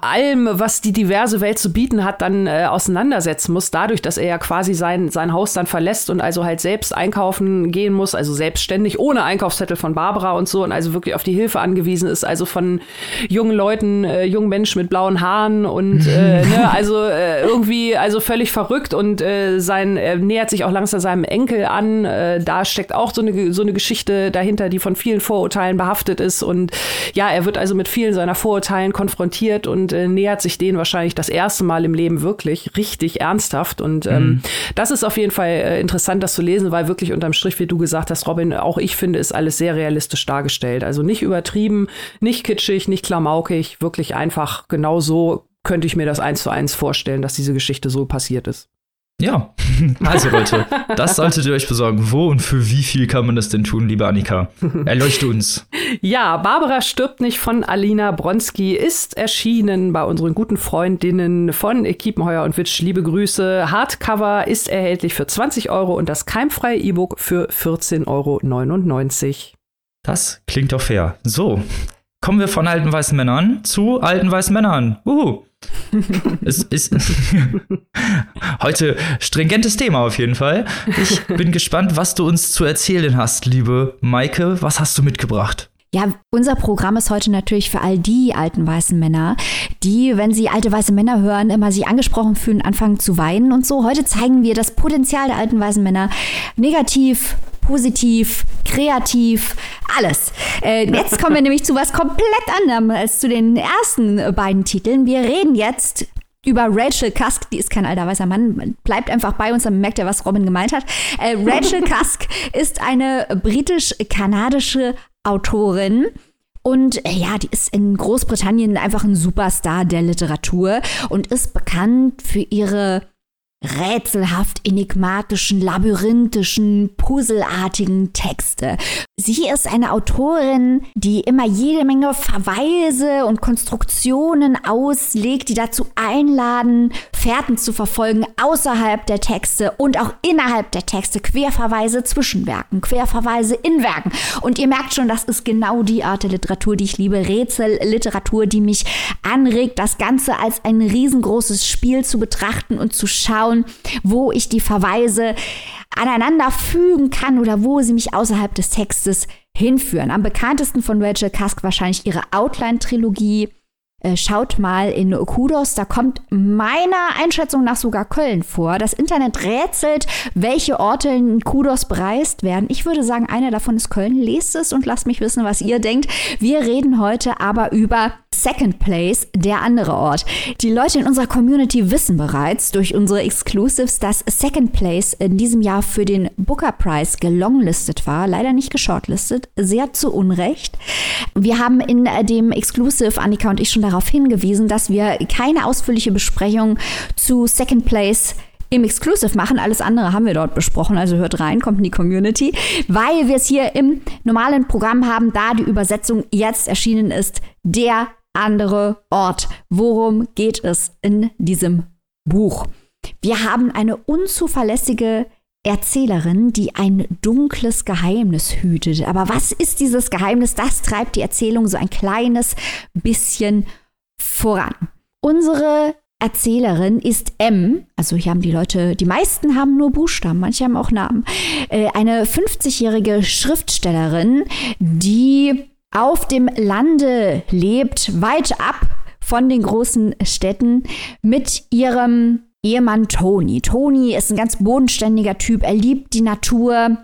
allem, was die diverse Welt zu bieten hat, dann äh, auseinandersetzen muss, dadurch, dass er ja quasi sein, sein Haus dann verlässt und also halt selbst einkaufen gehen muss, also selbstständig, ohne Einkaufszettel von Barbara und so und also wirklich auf die Hilfe angewiesen ist, also von jungen Leuten, äh, jungen Menschen mit blauen Haaren und äh, [LAUGHS] ne, also äh, irgendwie, also völlig verrückt und äh, sein, er nähert sich auch langsam seinem Enkel Enkel an. Äh, da steckt auch so eine, so eine Geschichte dahinter, die von vielen Vorurteilen behaftet ist. Und ja, er wird also mit vielen seiner Vorurteilen konfrontiert und äh, nähert sich denen wahrscheinlich das erste Mal im Leben wirklich richtig ernsthaft. Und ähm, mhm. das ist auf jeden Fall äh, interessant, das zu lesen, weil wirklich unterm Strich, wie du gesagt hast, Robin, auch ich finde, ist alles sehr realistisch dargestellt. Also nicht übertrieben, nicht kitschig, nicht klamaukig, wirklich einfach genau so könnte ich mir das eins zu eins vorstellen, dass diese Geschichte so passiert ist. Ja, [LAUGHS] also Leute, das solltet ihr euch besorgen. Wo und für wie viel kann man das denn tun, liebe Annika? Erleuchte uns. [LAUGHS] Ja, Barbara stirbt nicht von Alina Bronski ist erschienen bei unseren guten Freundinnen von Kiepenheuer und Witsch. Liebe Grüße. Hardcover ist erhältlich für 20 Euro und das keimfreie E-Book für 14,99 Euro. Das klingt doch fair. So, kommen wir von alten weißen Männern zu alten weißen Männern. Uhu es ist [LAUGHS] heute stringentes Thema auf jeden Fall. Ich bin gespannt, was du uns zu erzählen hast, liebe Maike. Was hast du mitgebracht? Ja, unser Programm ist heute natürlich für all die alten weißen Männer, die, wenn sie alte weiße Männer hören, immer sich angesprochen fühlen, anfangen zu weinen und so. Heute zeigen wir das Potenzial der alten weißen Männer negativ, positiv, kreativ, alles. Äh, jetzt kommen wir [LAUGHS] nämlich zu was komplett anderem als zu den ersten beiden Titeln. Wir reden jetzt über Rachel Cusk, die ist kein alter weißer Mann, bleibt einfach bei uns, dann merkt ihr, was Robin gemeint hat. Äh, Rachel [LAUGHS] Cusk ist eine britisch-kanadische Autorin. Und äh, ja, die ist in Großbritannien einfach ein Superstar der Literatur und ist bekannt für ihre rätselhaft enigmatischen, labyrinthischen, puzzelartigen Texte. Sie ist eine Autorin, die immer jede Menge Verweise und Konstruktionen auslegt, die dazu einladen, Fährten zu verfolgen außerhalb der Texte und auch innerhalb der Texte, Querverweise zwischen Werken, Querverweise in Werken. Und ihr merkt schon, das ist genau die Art der Literatur, die ich liebe. Rätselliteratur, die mich anregt, das Ganze als ein riesengroßes Spiel zu betrachten und zu schauen, wo ich die Verweise aneinander fügen kann oder wo sie mich außerhalb des Textes hinführen. Am bekanntesten von Rachel Cusk wahrscheinlich ihre Outline-Trilogie äh, schaut mal in Kudos, da kommt meiner Einschätzung nach sogar Köln vor. Das Internet rätselt, welche Orte in Kudos bereist werden. Ich würde sagen, einer davon ist Köln. Lest es und lasst mich wissen, was ihr denkt. Wir reden heute aber über Second Place, der andere Ort. Die Leute in unserer Community wissen bereits durch unsere Exclusives, dass Second Place in diesem Jahr für den Booker Prize gelonglistet war, leider nicht geshortlistet, sehr zu Unrecht. Wir haben in dem Exclusive, Annika und ich, schon darauf hingewiesen, dass wir keine ausführliche Besprechung zu Second Place im Exclusive machen. Alles andere haben wir dort besprochen, also hört rein, kommt in die Community, weil wir es hier im normalen Programm haben, da die Übersetzung jetzt erschienen ist, der andere Ort. Worum geht es in diesem Buch? Wir haben eine unzuverlässige Erzählerin, die ein dunkles Geheimnis hütet. Aber was ist dieses Geheimnis? Das treibt die Erzählung so ein kleines bisschen voran. Unsere Erzählerin ist M, also hier haben die Leute, die meisten haben nur Buchstaben, manche haben auch Namen, äh, eine 50-jährige Schriftstellerin, die auf dem Lande lebt, weit ab von den großen Städten, mit ihrem Ehemann Tony. Tony ist ein ganz bodenständiger Typ, er liebt die Natur.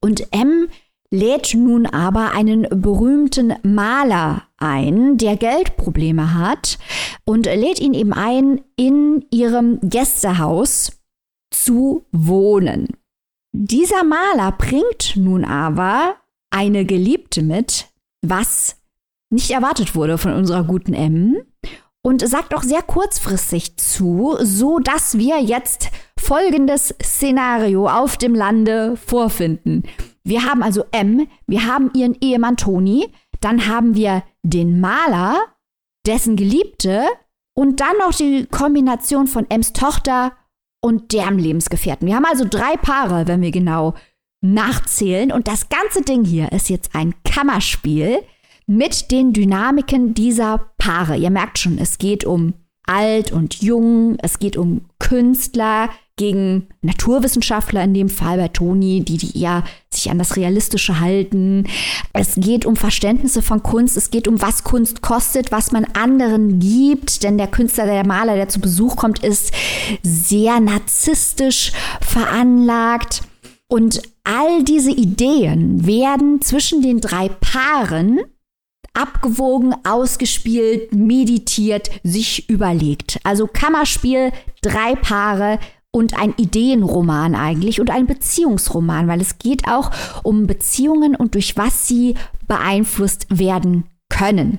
Und M lädt nun aber einen berühmten Maler ein, der Geldprobleme hat und lädt ihn eben ein, in ihrem Gästehaus zu wohnen. Dieser Maler bringt nun aber eine Geliebte mit, was nicht erwartet wurde von unserer guten M und sagt auch sehr kurzfristig zu, so dass wir jetzt folgendes Szenario auf dem Lande vorfinden. Wir haben also M, wir haben ihren Ehemann Toni, dann haben wir den Maler, dessen Geliebte und dann noch die Kombination von M's Tochter und deren Lebensgefährten. Wir haben also drei Paare, wenn wir genau nachzählen. Und das ganze Ding hier ist jetzt ein Kammerspiel mit den Dynamiken dieser Paare. Ihr merkt schon, es geht um alt und jung, es geht um Künstler gegen Naturwissenschaftler, in dem Fall bei Toni, die, die eher sich an das Realistische halten. Es geht um Verständnisse von Kunst, es geht um, was Kunst kostet, was man anderen gibt, denn der Künstler, der Maler, der zu Besuch kommt, ist sehr narzisstisch veranlagt. Und all diese Ideen werden zwischen den drei Paaren abgewogen, ausgespielt, meditiert, sich überlegt. Also Kammerspiel, drei Paare und ein Ideenroman eigentlich und ein Beziehungsroman, weil es geht auch um Beziehungen und durch was sie beeinflusst werden können.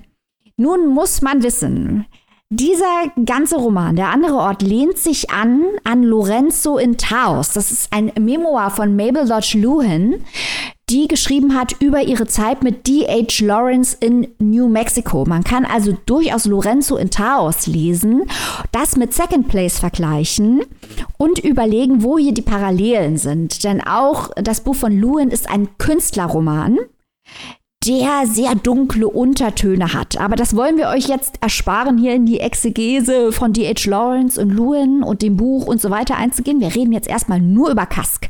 Nun muss man wissen, dieser ganze Roman, der andere Ort, lehnt sich an an Lorenzo in Taos. Das ist ein Memoir von Mabel Dodge Luhan, die geschrieben hat über ihre Zeit mit D.H. Lawrence in New Mexico. Man kann also durchaus Lorenzo in Taos lesen, das mit Second Place vergleichen und überlegen, wo hier die Parallelen sind. Denn auch das Buch von Luhan ist ein Künstlerroman der sehr dunkle Untertöne hat. Aber das wollen wir euch jetzt ersparen, hier in die Exegese von D.H. Lawrence und Lewin und dem Buch und so weiter einzugehen. Wir reden jetzt erstmal nur über Kask,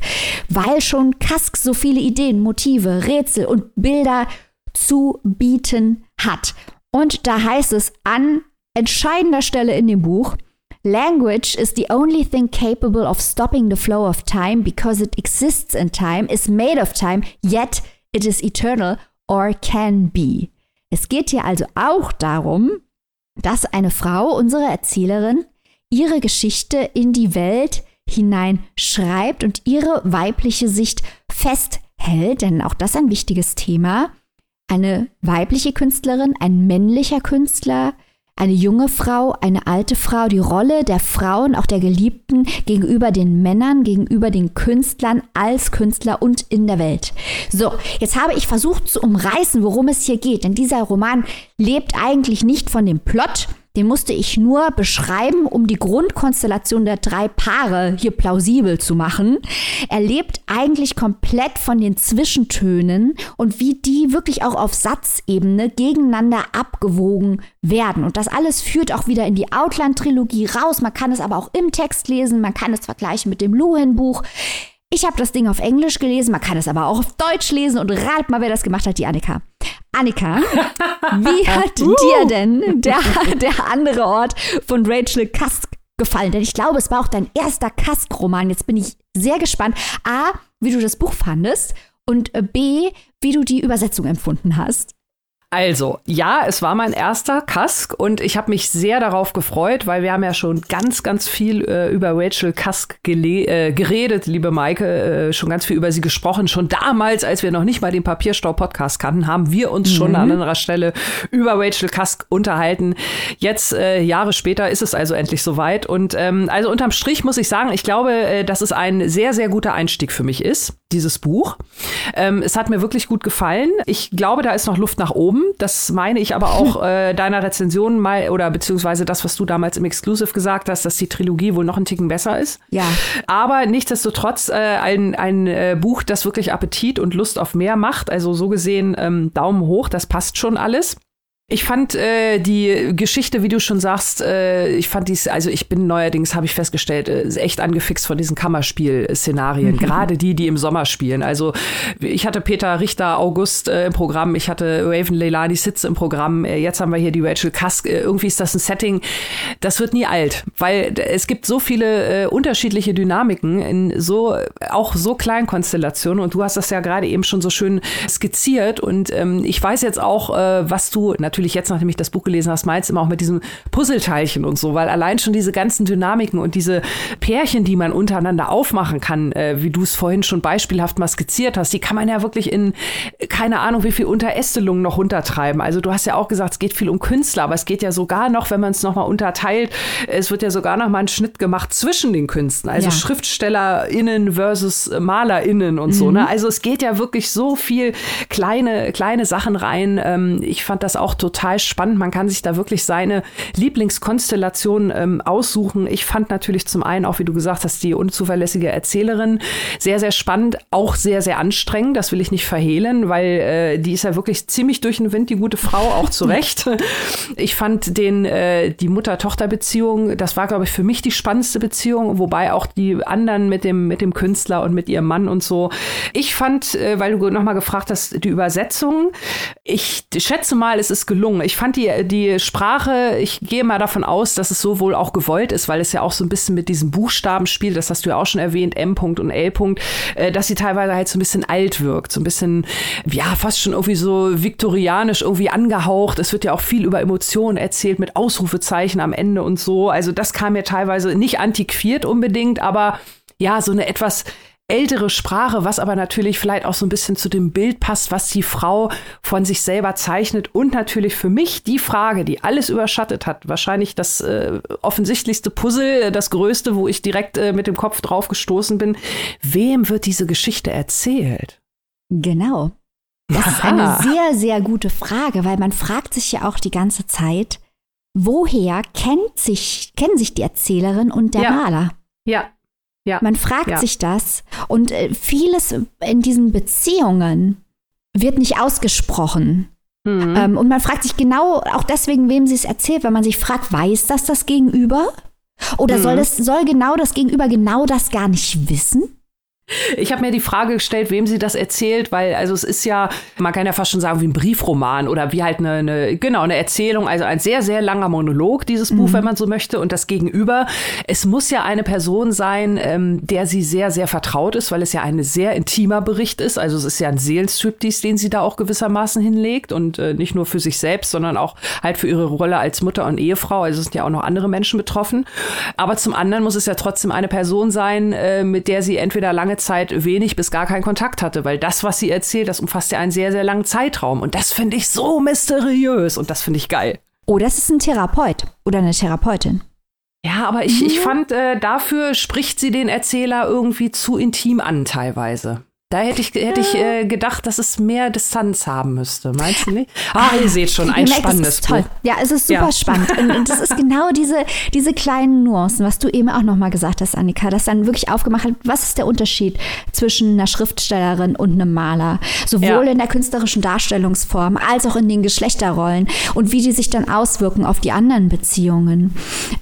weil schon Kask so viele Ideen, Motive, Rätsel und Bilder zu bieten hat. Und da heißt es an entscheidender Stelle in dem Buch, Language is the only thing capable of stopping the flow of time because it exists in time, is made of time, yet it is eternal or can be. Es geht hier also auch darum, dass eine Frau, unsere Erzählerin, ihre Geschichte in die Welt hinein schreibt und ihre weibliche Sicht festhält, denn auch das ist ein wichtiges Thema. Eine weibliche Künstlerin, ein männlicher Künstler, eine junge Frau, eine alte Frau, die Rolle der Frauen, auch der Geliebten gegenüber den Männern, gegenüber den Künstlern als Künstler und in der Welt. So, jetzt habe ich versucht zu umreißen, worum es hier geht, denn dieser Roman lebt eigentlich nicht von dem Plot, den musste ich nur beschreiben, um die Grundkonstellation der drei Paare hier plausibel zu machen. Er lebt eigentlich komplett von den Zwischentönen und wie die wirklich auch auf Satzebene gegeneinander abgewogen werden. Und das alles führt auch wieder in die Outland-Trilogie raus. Man kann es aber auch im Text lesen, man kann es vergleichen mit dem Luhen-Buch. Ich habe das Ding auf Englisch gelesen, man kann es aber auch auf Deutsch lesen und rat mal, wer das gemacht hat, die Annika. Annika, [LAUGHS] wie hat uh. dir denn der, der andere Ort von Rachel Kask gefallen? Denn ich glaube, es war auch dein erster Kask-Roman. Jetzt bin ich sehr gespannt. A, wie du das Buch fandest und B, wie du die Übersetzung empfunden hast. Also, ja, es war mein erster Kask und ich habe mich sehr darauf gefreut, weil wir haben ja schon ganz, ganz viel äh, über Rachel Kask äh, geredet, liebe Maike, äh, schon ganz viel über sie gesprochen. Schon damals, als wir noch nicht mal den Papierstau-Podcast kannten, haben wir uns mhm. schon an anderer Stelle über Rachel Kask unterhalten. Jetzt, äh, Jahre später, ist es also endlich soweit. Und ähm, also unterm Strich muss ich sagen, ich glaube, äh, dass es ein sehr, sehr guter Einstieg für mich ist, dieses Buch. Ähm, es hat mir wirklich gut gefallen. Ich glaube, da ist noch Luft nach oben. Das meine ich aber auch [LAUGHS] äh, deiner Rezension mal oder beziehungsweise das, was du damals im Exclusive gesagt hast, dass die Trilogie wohl noch ein Ticken besser ist. Ja. Aber nichtsdestotrotz äh, ein, ein äh, Buch, das wirklich Appetit und Lust auf mehr macht. Also so gesehen ähm, Daumen hoch, das passt schon alles. Ich fand äh, die Geschichte, wie du schon sagst, äh, ich fand dies, also ich bin neuerdings, habe ich festgestellt, äh, echt angefixt von diesen Kammerspiel-Szenarien, [LAUGHS] gerade die, die im Sommer spielen. Also ich hatte Peter Richter August äh, im Programm, ich hatte Raven Leilani Sitz im Programm, äh, jetzt haben wir hier die Rachel Kask. Äh, irgendwie ist das ein Setting, das wird nie alt, weil es gibt so viele äh, unterschiedliche Dynamiken in so, auch so kleinen Konstellationen und du hast das ja gerade eben schon so schön skizziert und ähm, ich weiß jetzt auch, äh, was du natürlich natürlich jetzt, nachdem ich das Buch gelesen hast, meinst immer auch mit diesem Puzzleteilchen und so, weil allein schon diese ganzen Dynamiken und diese Pärchen, die man untereinander aufmachen kann, äh, wie du es vorhin schon beispielhaft mal skizziert hast, die kann man ja wirklich in keine Ahnung wie viel Unterästelungen noch untertreiben. Also du hast ja auch gesagt, es geht viel um Künstler, aber es geht ja sogar noch, wenn man es nochmal unterteilt, es wird ja sogar noch mal ein Schnitt gemacht zwischen den Künstlern, also ja. SchriftstellerInnen versus MalerInnen und mhm. so. Ne? Also es geht ja wirklich so viel kleine, kleine Sachen rein. Ähm, ich fand das auch total total spannend. Man kann sich da wirklich seine Lieblingskonstellation ähm, aussuchen. Ich fand natürlich zum einen auch, wie du gesagt hast, die unzuverlässige Erzählerin sehr, sehr spannend, auch sehr, sehr anstrengend. Das will ich nicht verhehlen, weil äh, die ist ja wirklich ziemlich durch den Wind, die gute Frau, auch zu Recht. [LAUGHS] ich fand den, äh, die Mutter-Tochter-Beziehung, das war, glaube ich, für mich die spannendste Beziehung, wobei auch die anderen mit dem, mit dem Künstler und mit ihrem Mann und so. Ich fand, äh, weil du nochmal gefragt hast, die Übersetzung, ich schätze mal, es ist gelungen. Ich fand die, die Sprache, ich gehe mal davon aus, dass es so wohl auch gewollt ist, weil es ja auch so ein bisschen mit diesen Buchstaben spielt, das hast du ja auch schon erwähnt, M. und L. äh, dass sie teilweise halt so ein bisschen alt wirkt, so ein bisschen, ja, fast schon irgendwie so viktorianisch irgendwie angehaucht. Es wird ja auch viel über Emotionen erzählt mit Ausrufezeichen am Ende und so. Also das kam mir teilweise nicht antiquiert unbedingt, aber ja, so eine etwas ältere Sprache, was aber natürlich vielleicht auch so ein bisschen zu dem Bild passt, was die Frau von sich selber zeichnet. Und natürlich für mich die Frage, die alles überschattet hat, wahrscheinlich das äh, offensichtlichste Puzzle, das größte, wo ich direkt äh, mit dem Kopf drauf gestoßen bin. Wem wird diese Geschichte erzählt? Genau. Das ist eine sehr, sehr gute Frage, weil man fragt sich ja auch die ganze Zeit, woher kennt sich, kennen sich die Erzählerin und der ja. Maler? Ja, ja. Man fragt ja. sich das und äh, vieles in diesen Beziehungen wird nicht ausgesprochen. Mhm. Ähm, und man fragt sich genau auch deswegen, wem sie es erzählt, wenn man sich fragt, weiß das das Gegenüber? Oder mhm. soll, das, soll genau das Gegenüber genau das gar nicht wissen? [LAUGHS] Ich habe mir die Frage gestellt, wem sie das erzählt, weil also es ist ja, man kann ja fast schon sagen wie ein Briefroman oder wie halt eine, eine genau eine Erzählung, also ein sehr sehr langer Monolog dieses Buch, mhm. wenn man so möchte und das Gegenüber. Es muss ja eine Person sein, ähm, der sie sehr sehr vertraut ist, weil es ja ein sehr intimer Bericht ist. Also es ist ja ein Seelenstriptease, den sie da auch gewissermaßen hinlegt und äh, nicht nur für sich selbst, sondern auch halt für ihre Rolle als Mutter und Ehefrau. Also es sind ja auch noch andere Menschen betroffen. Aber zum anderen muss es ja trotzdem eine Person sein, äh, mit der sie entweder lange Zeit wenig bis gar keinen Kontakt hatte, weil das, was sie erzählt, das umfasst ja einen sehr, sehr langen Zeitraum. Und das finde ich so mysteriös und das finde ich geil. Oder es ist ein Therapeut oder eine Therapeutin. Ja, aber ich, ich fand, äh, dafür spricht sie den Erzähler irgendwie zu intim an teilweise. Da hätte ich, hätte ich äh, gedacht, dass es mehr Distanz haben müsste. Meinst du nicht? Ah, ihr seht schon, ein [LAUGHS] merkt, spannendes toll. Buch. Ja, es ist super ja. spannend. [LAUGHS] Und, und das ist genau diese, diese kleinen Nuancen, was du eben auch nochmal gesagt hast, Annika, dass dann wirklich aufgemacht hat, was ist der Unterschied zwischen einer Schriftstellerin und einem Maler? Sowohl ja. in der künstlerischen Darstellungsform als auch in den Geschlechterrollen und wie die sich dann auswirken auf die anderen Beziehungen.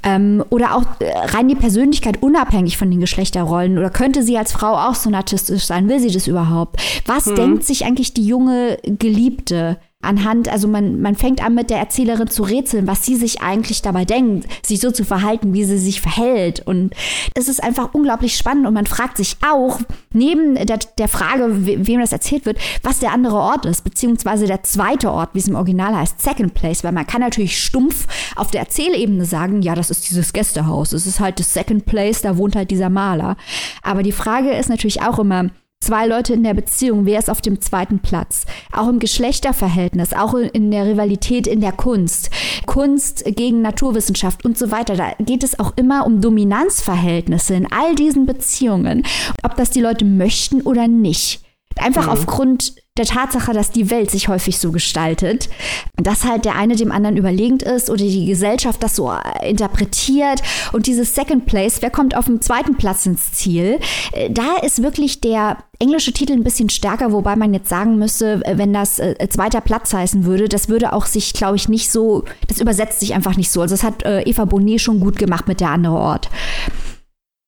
Ähm, oder auch äh, rein die Persönlichkeit unabhängig von den Geschlechterrollen. Oder könnte sie als Frau auch so narzisstisch sein? Will sie das überhaupt? Was hm. denkt sich eigentlich die junge Geliebte? Anhand, also man, man fängt an mit der Erzählerin zu rätseln, was sie sich eigentlich dabei denkt, sich so zu verhalten, wie sie sich verhält. Und es ist einfach unglaublich spannend und man fragt sich auch, neben der, der Frage, wem das erzählt wird, was der andere Ort ist, beziehungsweise der zweite Ort, wie es im Original heißt, Second Place, weil man kann natürlich stumpf auf der Erzählebene sagen, ja, das ist dieses Gästehaus, es ist halt das Second Place, da wohnt halt dieser Maler. Aber die Frage ist natürlich auch immer, Zwei Leute in der Beziehung, wer ist auf dem zweiten Platz? Auch im Geschlechterverhältnis, auch in der Rivalität in der Kunst, Kunst gegen Naturwissenschaft und so weiter. Da geht es auch immer um Dominanzverhältnisse in all diesen Beziehungen, ob das die Leute möchten oder nicht. Einfach mhm. aufgrund der Tatsache, dass die Welt sich häufig so gestaltet, dass halt der eine dem anderen überlegend ist oder die Gesellschaft das so äh, interpretiert und dieses Second Place, wer kommt auf dem zweiten Platz ins Ziel? Äh, da ist wirklich der englische Titel ein bisschen stärker, wobei man jetzt sagen müsste, äh, wenn das äh, zweiter Platz heißen würde, das würde auch sich, glaube ich, nicht so, das übersetzt sich einfach nicht so. Also das hat äh, Eva Bonet schon gut gemacht mit der andere Ort.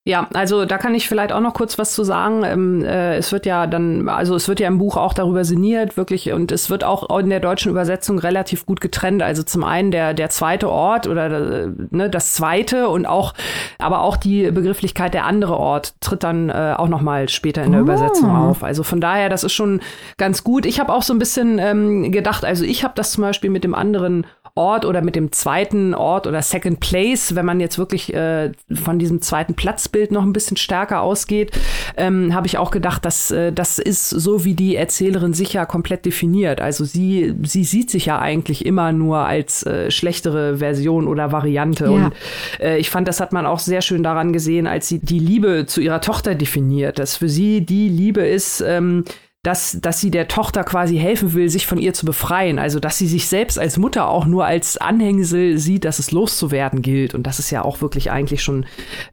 Ja, also da kann ich vielleicht auch noch kurz was zu sagen. Ähm, äh, es wird ja dann, also es wird ja im Buch auch darüber sinniert, wirklich, und es wird auch in der deutschen Übersetzung relativ gut getrennt. Also zum einen der, der zweite Ort oder äh, ne, das zweite und auch, aber auch die Begrifflichkeit der andere Ort tritt dann äh, auch noch mal später in der oh. Übersetzung auf. Also von daher, das ist schon ganz gut. Ich habe auch so ein bisschen ähm, gedacht, also ich habe das zum Beispiel mit dem anderen Ort oder mit dem zweiten Ort oder Second Place, wenn man jetzt wirklich äh, von diesem zweiten Platzbild noch ein bisschen stärker ausgeht, ähm, habe ich auch gedacht, dass äh, das ist so, wie die Erzählerin sich ja komplett definiert. Also sie, sie sieht sich ja eigentlich immer nur als äh, schlechtere Version oder Variante. Ja. Und äh, ich fand, das hat man auch sehr schön daran gesehen, als sie die Liebe zu ihrer Tochter definiert, dass für sie die Liebe ist, ähm, dass, dass sie der Tochter quasi helfen will, sich von ihr zu befreien. Also, dass sie sich selbst als Mutter auch nur als Anhängsel sieht, dass es loszuwerden gilt. Und das ist ja auch wirklich eigentlich schon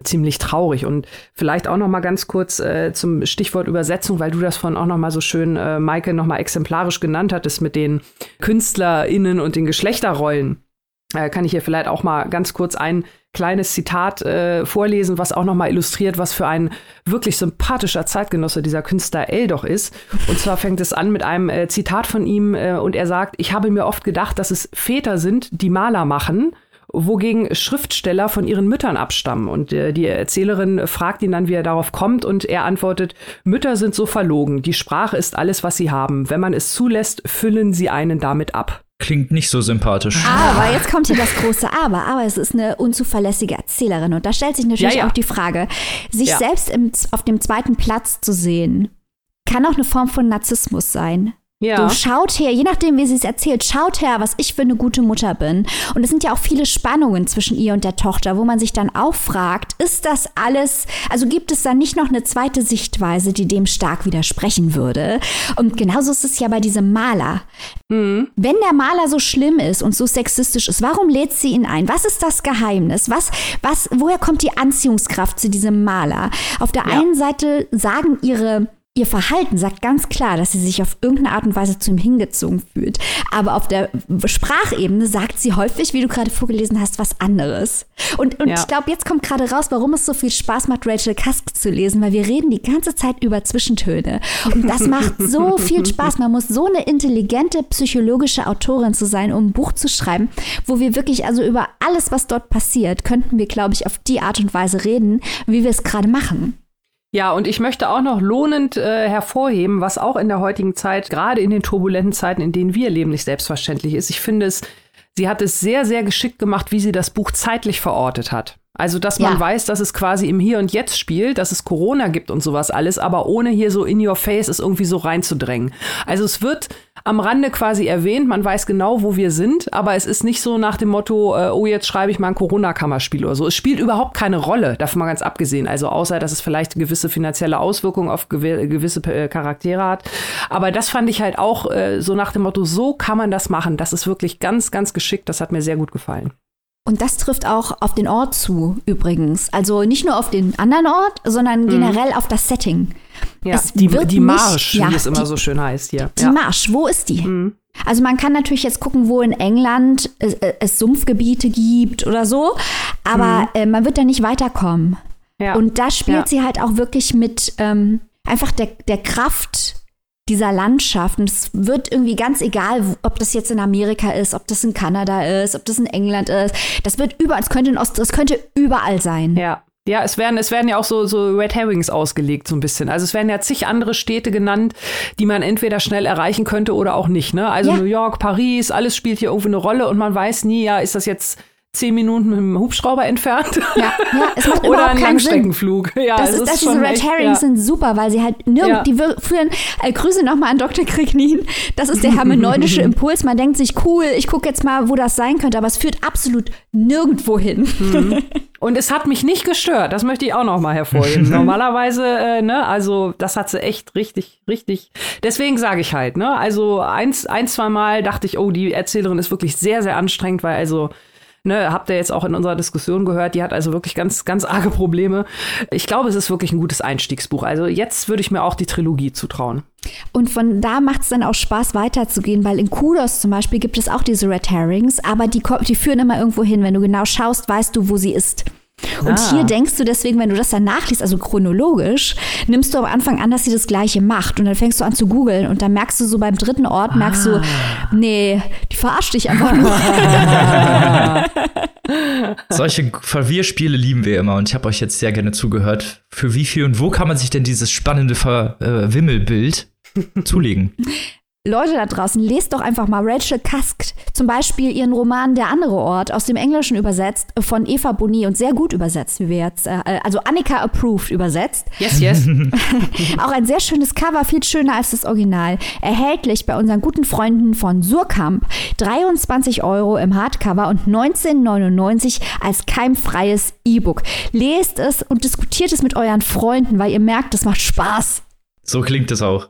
ziemlich traurig. Und vielleicht auch noch mal ganz kurz äh, zum Stichwort Übersetzung, weil du das von auch noch mal so schön, äh, Maike, noch mal exemplarisch genannt hattest mit den KünstlerInnen und den Geschlechterrollen. Äh, kann ich hier vielleicht auch mal ganz kurz ein kleines Zitat äh, vorlesen, was auch nochmal illustriert, was für ein wirklich sympathischer Zeitgenosse dieser Künstler L doch ist. Und zwar fängt es an mit einem äh, Zitat von ihm äh, und er sagt, ich habe mir oft gedacht, dass es Väter sind, die Maler machen wogegen Schriftsteller von ihren Müttern abstammen. Und äh, die Erzählerin fragt ihn dann, wie er darauf kommt, und er antwortet, Mütter sind so verlogen, die Sprache ist alles, was sie haben. Wenn man es zulässt, füllen sie einen damit ab. Klingt nicht so sympathisch. Aber jetzt kommt hier das große Aber. Aber es ist eine unzuverlässige Erzählerin. Und da stellt sich natürlich ja, ja. auch die Frage, sich ja. selbst im, auf dem zweiten Platz zu sehen, kann auch eine Form von Narzissmus sein. Ja. So, schaut her, je nachdem, wie sie es erzählt, schaut her, was ich für eine gute Mutter bin. Und es sind ja auch viele Spannungen zwischen ihr und der Tochter, wo man sich dann auch fragt, ist das alles, also gibt es da nicht noch eine zweite Sichtweise, die dem stark widersprechen würde? Und genauso ist es ja bei diesem Maler. Mhm. Wenn der Maler so schlimm ist und so sexistisch ist, warum lädt sie ihn ein? Was ist das Geheimnis? Was, was, woher kommt die Anziehungskraft zu diesem Maler? Auf der ja. einen Seite sagen ihre Ihr Verhalten sagt ganz klar, dass sie sich auf irgendeine Art und Weise zu ihm hingezogen fühlt. Aber auf der Sprachebene sagt sie häufig, wie du gerade vorgelesen hast, was anderes. Und, und ja. ich glaube, jetzt kommt gerade raus, warum es so viel Spaß macht, Rachel Kask zu lesen, weil wir reden die ganze Zeit über Zwischentöne. Und das [LAUGHS] macht so viel Spaß. Man muss so eine intelligente psychologische Autorin zu sein, um ein Buch zu schreiben, wo wir wirklich also über alles, was dort passiert, könnten wir, glaube ich, auf die Art und Weise reden, wie wir es gerade machen. Ja, und ich möchte auch noch lohnend äh, hervorheben, was auch in der heutigen Zeit, gerade in den turbulenten Zeiten, in denen wir leben, nicht selbstverständlich ist. Ich finde es, sie hat es sehr, sehr geschickt gemacht, wie sie das Buch zeitlich verortet hat. Also, dass man ja. weiß, dass es quasi im Hier und Jetzt spielt, dass es Corona gibt und sowas alles, aber ohne hier so in your face es irgendwie so reinzudrängen. Also, es wird am Rande quasi erwähnt. Man weiß genau, wo wir sind, aber es ist nicht so nach dem Motto, äh, oh, jetzt schreibe ich mal ein Corona-Kammerspiel oder so. Es spielt überhaupt keine Rolle, davon mal ganz abgesehen. Also außer, dass es vielleicht gewisse finanzielle Auswirkungen auf gew gewisse äh, Charaktere hat. Aber das fand ich halt auch äh, so nach dem Motto, so kann man das machen. Das ist wirklich ganz, ganz geschickt. Das hat mir sehr gut gefallen. Und das trifft auch auf den Ort zu, übrigens. Also nicht nur auf den anderen Ort, sondern mhm. generell auf das Setting. Ja, es die, die Marsch, nicht, ja, wie es immer die, so schön heißt hier. Die ja. Marsch, wo ist die? Mhm. Also man kann natürlich jetzt gucken, wo in England es, äh, es Sumpfgebiete gibt oder so, aber mhm. äh, man wird da nicht weiterkommen. Ja. Und da spielt sie halt auch wirklich mit ähm, einfach der, der Kraft dieser Landschaft. Und es wird irgendwie ganz egal, ob das jetzt in Amerika ist, ob das in Kanada ist, ob das in England ist. Das wird überall, es könnte in Ost, es könnte überall sein. Ja. Ja, es werden, es werden ja auch so, so Red Herrings ausgelegt, so ein bisschen. Also es werden ja zig andere Städte genannt, die man entweder schnell erreichen könnte oder auch nicht. Ne? Also ja. New York, Paris, alles spielt hier irgendwie eine Rolle und man weiß nie, ja, ist das jetzt zehn Minuten mit dem Hubschrauber entfernt. Ja, ja es macht [LAUGHS] Oder ein Langstreckenflug. Sinn. Ja, das ist, ist diese Red Herrings ja. sind super, weil sie halt nirgend, ja. die führen, äh, Grüße nochmal an Dr. Krignin. Das ist der hermeneutische [LAUGHS] Impuls. Man denkt sich, cool, ich gucke jetzt mal, wo das sein könnte, aber es führt absolut nirgendwo hin. Mhm. [LAUGHS] Und es hat mich nicht gestört, das möchte ich auch noch mal hervorheben. Normalerweise, äh, ne, also das hat sie echt richtig, richtig. Deswegen sage ich halt, ne, also eins, ein, zwei Mal dachte ich, oh, die Erzählerin ist wirklich sehr, sehr anstrengend, weil also Ne, habt ihr jetzt auch in unserer Diskussion gehört, die hat also wirklich ganz, ganz arge Probleme. Ich glaube, es ist wirklich ein gutes Einstiegsbuch. Also jetzt würde ich mir auch die Trilogie zutrauen. Und von da macht es dann auch Spaß weiterzugehen, weil in Kudos zum Beispiel gibt es auch diese Red Herrings, aber die, die führen immer irgendwo hin. Wenn du genau schaust, weißt du, wo sie ist. Und ah. hier denkst du deswegen, wenn du das dann nachliest, also chronologisch, nimmst du am Anfang an, dass sie das Gleiche macht. Und dann fängst du an zu googeln und dann merkst du so beim dritten Ort, merkst du, ah. nee, die verarscht dich einfach nur. [LAUGHS] Solche Verwirrspiele lieben wir immer und ich habe euch jetzt sehr gerne zugehört. Für wie viel und wo kann man sich denn dieses spannende Verwimmelbild äh, zulegen? [LAUGHS] Leute da draußen, lest doch einfach mal Rachel Cusk, zum Beispiel ihren Roman Der andere Ort, aus dem Englischen übersetzt, von Eva Boni und sehr gut übersetzt, wie wir jetzt, äh, also Annika approved übersetzt. Yes, yes. [LAUGHS] Auch ein sehr schönes Cover, viel schöner als das Original. Erhältlich bei unseren guten Freunden von Surkamp. 23 Euro im Hardcover und 19,99 als keimfreies E-Book. Lest es und diskutiert es mit euren Freunden, weil ihr merkt, es macht Spaß. So klingt es auch.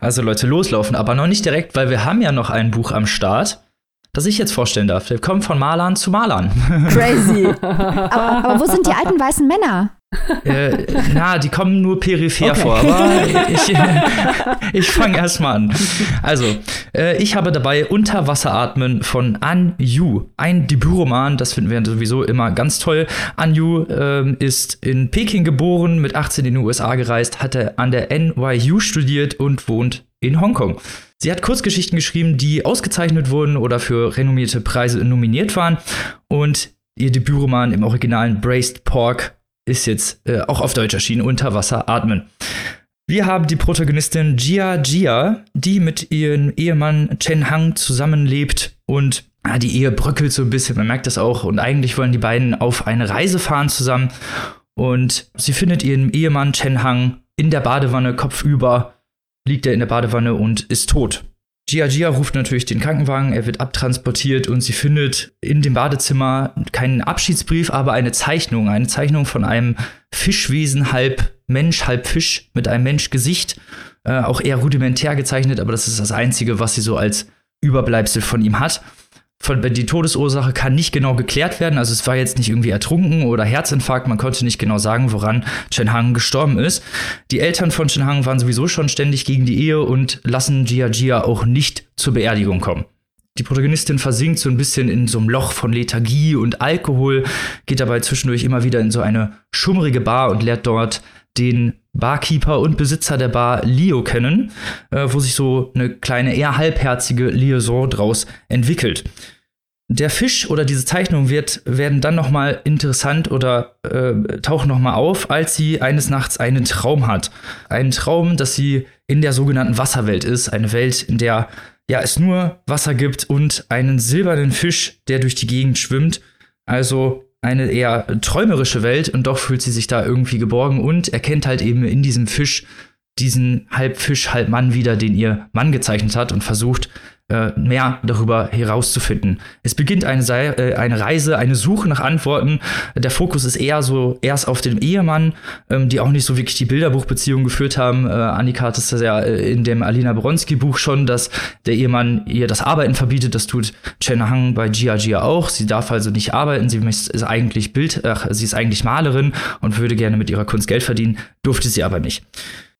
Also Leute, loslaufen, aber noch nicht direkt, weil wir haben ja noch ein Buch am Start, das ich jetzt vorstellen darf. Wir kommen von Malern zu Malern. Crazy. [LAUGHS] aber, aber wo sind die alten weißen Männer? Äh, na, die kommen nur peripher okay. vor, aber [LAUGHS] ich, ich fange erstmal an. Also, äh, ich habe dabei Unterwasseratmen von An Yu, ein Debütroman, das finden wir sowieso immer ganz toll. An Yu äh, ist in Peking geboren, mit 18 in die USA gereist, hatte an der NYU studiert und wohnt in Hongkong. Sie hat Kurzgeschichten geschrieben, die ausgezeichnet wurden oder für renommierte Preise nominiert waren und ihr Debütroman im originalen Braced Pork ist jetzt äh, auch auf Deutsch erschienen, Unter Wasser atmen. Wir haben die Protagonistin Jia Jia, die mit ihrem Ehemann Chen Hang zusammenlebt und ah, die Ehe bröckelt so ein bisschen, man merkt das auch. Und eigentlich wollen die beiden auf eine Reise fahren zusammen. Und sie findet ihren Ehemann Chen Hang in der Badewanne, kopfüber, liegt er in der Badewanne und ist tot. Gia Gia ruft natürlich den Krankenwagen, er wird abtransportiert und sie findet in dem Badezimmer keinen Abschiedsbrief, aber eine Zeichnung, eine Zeichnung von einem Fischwesen, halb Mensch, halb Fisch, mit einem Menschgesicht, äh, auch eher rudimentär gezeichnet, aber das ist das Einzige, was sie so als Überbleibsel von ihm hat von, die Todesursache kann nicht genau geklärt werden. Also es war jetzt nicht irgendwie ertrunken oder Herzinfarkt. Man konnte nicht genau sagen, woran Chen Hang gestorben ist. Die Eltern von Chen Hang waren sowieso schon ständig gegen die Ehe und lassen Jia Jia auch nicht zur Beerdigung kommen. Die Protagonistin versinkt so ein bisschen in so einem Loch von Lethargie und Alkohol, geht dabei zwischendurch immer wieder in so eine schummrige Bar und lernt dort den Barkeeper und Besitzer der Bar Leo kennen, äh, wo sich so eine kleine, eher halbherzige Liaison draus entwickelt. Der Fisch oder diese Zeichnung wird, werden dann noch mal interessant oder äh, tauchen noch mal auf, als sie eines Nachts einen Traum hat. Einen Traum, dass sie in der sogenannten Wasserwelt ist. Eine Welt, in der ja, es nur Wasser gibt und einen silbernen Fisch, der durch die Gegend schwimmt. Also eine eher träumerische Welt und doch fühlt sie sich da irgendwie geborgen und erkennt halt eben in diesem Fisch diesen halb Fisch, halb Mann wieder, den ihr Mann gezeichnet hat und versucht, mehr darüber herauszufinden. Es beginnt eine, äh, eine Reise, eine Suche nach Antworten. Der Fokus ist eher so erst auf dem Ehemann, ähm, die auch nicht so wirklich die Bilderbuchbeziehung geführt haben. Äh, Annika hat es ja in dem Alina Bronski-Buch schon, dass der Ehemann ihr das Arbeiten verbietet. Das tut Chen Hang bei Gia Gia auch. Sie darf also nicht arbeiten. Sie ist eigentlich Bild, ach, sie ist eigentlich Malerin und würde gerne mit ihrer Kunst Geld verdienen, durfte sie aber nicht.